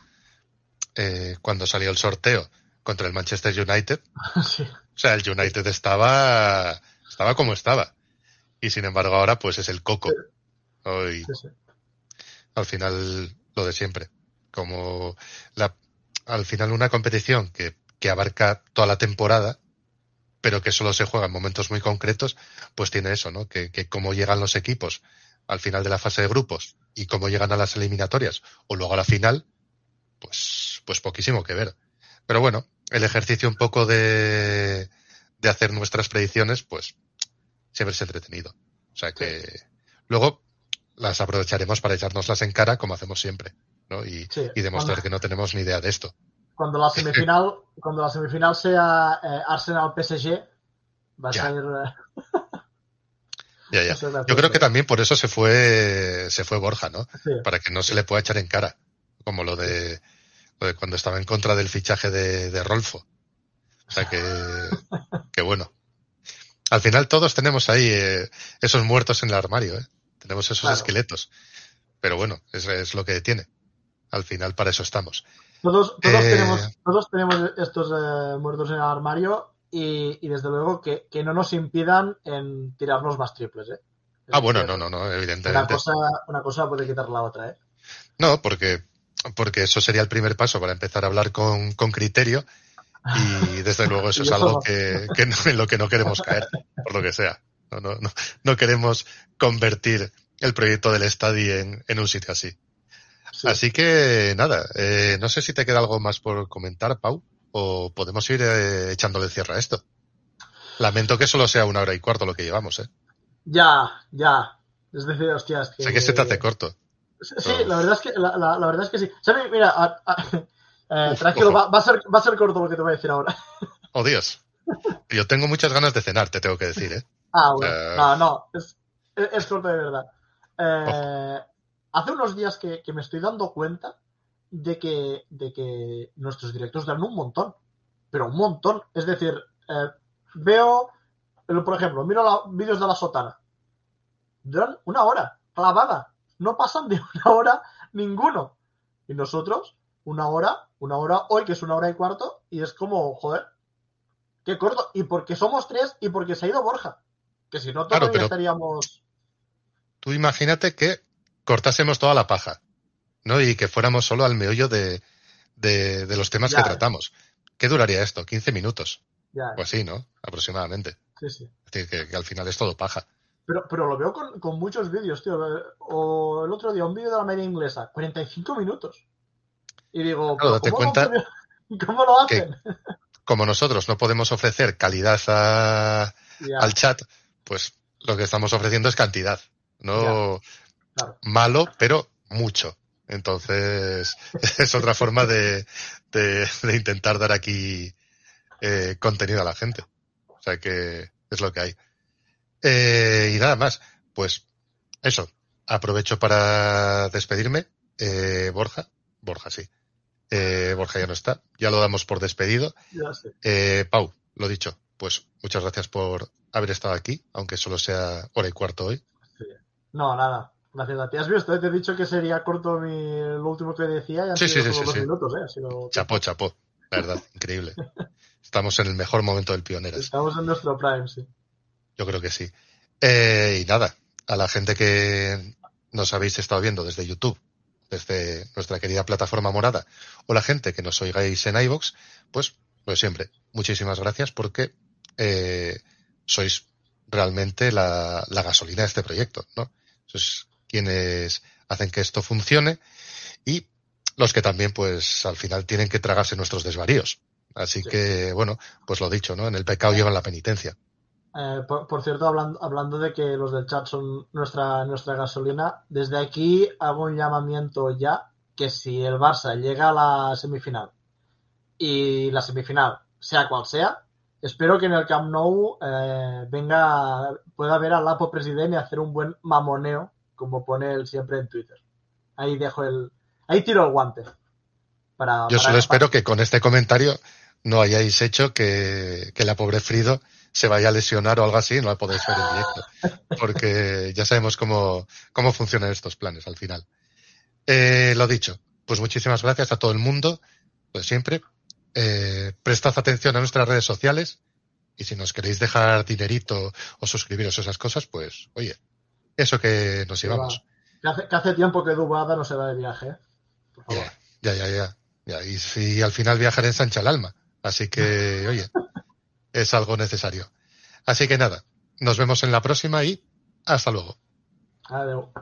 eh, cuando salió el sorteo contra el Manchester United, sí, o sea, el United estaba, estaba como estaba. Y sin embargo ahora pues es el coco. ¿no? Y sí, sí. al final lo de siempre. Como la, al final una competición que, que abarca toda la temporada, pero que solo se juega en momentos muy concretos, pues tiene eso, ¿no? Que, que cómo llegan los equipos al final de la fase de grupos y cómo llegan a las eliminatorias o luego a la final, pues, pues poquísimo que ver. Pero bueno, el ejercicio un poco de, de hacer nuestras predicciones, pues siempre es entretenido. O sea que luego las aprovecharemos para echárnoslas en cara como hacemos siempre, ¿no? Y, Sí, y demostrar cuando- que no tenemos ni idea de esto. cuando la semifinal, cuando la semifinal sea eh, Arsenal PSG, va a ser eh, Ya, ya. Yo creo que también por eso se fue, se fue Borja, ¿no? Sí, Para que no se le pueda echar en cara, como lo de, lo de cuando estaba en contra del fichaje de, de Rolfo. O sea que, que bueno. Al final todos tenemos ahí eh, esos muertos en el armario, ¿eh? Tenemos esos Claro. esqueletos. Pero bueno, es, es lo que tiene. Al final para eso estamos. todos, todos, Eh, tenemos, todos tenemos estos eh, muertos en el armario y, y desde luego que, que no nos impidan en tirarnos más triples. ¿eh? Es Ah, bueno, no, no, no, Una evidentemente. cosa, una cosa puede quitar la otra. ¿eh? No, porque, porque eso sería el primer paso para empezar a hablar con, con criterio y desde luego eso es algo que, que no- en lo que no queremos caer, por lo que sea. No, no, no, no queremos convertir el proyecto del estadio en, en un sitio así. Sí. Así que nada, eh, no sé si te queda algo más por comentar, Pau, o podemos ir eh, echándole cierre a esto. Lamento que solo sea una hora y cuarto lo que llevamos, ¿eh? Ya, ya. Es decir, hostias. Que, Sé que se te hace corto. Sí, la verdad es que, la, la- la verdad es que sí. ¿Sabes? Mira, a- a- eh, Uf, tranquilo, va, va a ser, va a ser corto lo que te voy a decir ahora. Oh, Dios. Yo tengo muchas ganas de cenar, te tengo que decir, ¿eh? Ah, bueno. Eh. No, no, es, es, de verdad. Eh, hace unos días que, que me estoy dando cuenta de que, de que nuestros directos dan un montón, pero un montón. Es decir, eh, veo, por ejemplo, miro vídeos de la sotana. Duran una hora, clavada. No pasan de una hora ninguno. Y nosotros, una hora, una hora hoy, que es una hora y cuarto, y es como, joder, qué corto. Y porque somos tres y porque se ha ido Borja. Que si no, Claro, todavía pero- estaríamos. Tú imagínate que cortásemos toda la paja, ¿no? Y que fuéramos solo al meollo de, de, de los temas Ya. que tratamos. ¿Qué duraría esto? 15 minutos, Ya, o así, ¿no? Aproximadamente. sí, sí. Es decir, que, que al final es todo paja. Pero, pero lo veo con, con muchos vídeos, tío. O el otro día, un vídeo de la media inglesa, 45 minutos. Y digo, Claro, ¿pero date ¿cómo, lo cuenta hacen? ¿cómo lo que- hacen? Como nosotros no podemos ofrecer calidad a- al chat, pues lo que estamos ofreciendo es cantidad. No claro. malo, pero mucho. Entonces, es otra forma de, de, de intentar dar aquí eh, contenido a la gente. O sea que es lo que hay. Eh, y nada más, pues eso. Aprovecho para despedirme. Eh, Borja, Borja sí. Eh, Borja ya no está, ya lo damos por despedido. ya sé. Eh, Pau, lo dicho, pues muchas gracias por haber estado aquí, aunque solo sea hora y cuarto hoy. No, nada. Gracias a ti. ¿Has visto? eh? Te he dicho que sería corto mi, lo último que decía y Sí, sí, sí, sí, dos sí. minutos, ¿eh? Chapó, chapó. La verdad, increíble. Estamos en el mejor momento del Pioneras. Estamos en nuestro prime, sí. Yo creo que sí. Eh, y nada, a la gente que nos habéis estado viendo desde YouTube, desde nuestra querida plataforma morada, o la gente que nos oigáis en iVoox, pues, pues siempre, muchísimas gracias porque eh, sois realmente la, la gasolina de este proyecto, ¿no? Sois quienes hacen que esto funcione y los que también, pues, al final tienen que tragarse nuestros desvaríos. Así Sí. que, bueno, pues lo dicho, ¿no? En el pecado llevan la penitencia. Eh, por, por cierto, hablando, hablando de que los del chat son nuestra, nuestra gasolina, desde aquí hago un llamamiento ya que si el Barça llega a la semifinal y la semifinal, sea cual sea, espero que en el Camp Nou eh, venga, pueda ver al Lapo presidente y hacer un buen mamoneo, como pone él siempre en Twitter. Ahí dejo el, ahí tiro el guante. Para, Yo para- solo espero que con este comentario no hayáis hecho que, que la pobre Frido se vaya a lesionar o algo así no la podéis ver en directo. Porque ya sabemos cómo, cómo funcionan estos planes al final. Eh, lo dicho, pues muchísimas gracias a todo el mundo, pues siempre. Eh, prestad atención a nuestras redes sociales y si nos queréis dejar dinerito o suscribiros a esas cosas, pues oye, eso que nos llevamos. Que hace, que hace tiempo que Dubada no se va de viaje. ¿eh? Por favor. Ya, ya, ya, ya. ya. Y si al final viajar ensancha el alma. Así que, oye, es algo necesario. Así que nada, nos vemos en la próxima y hasta luego. Adeu.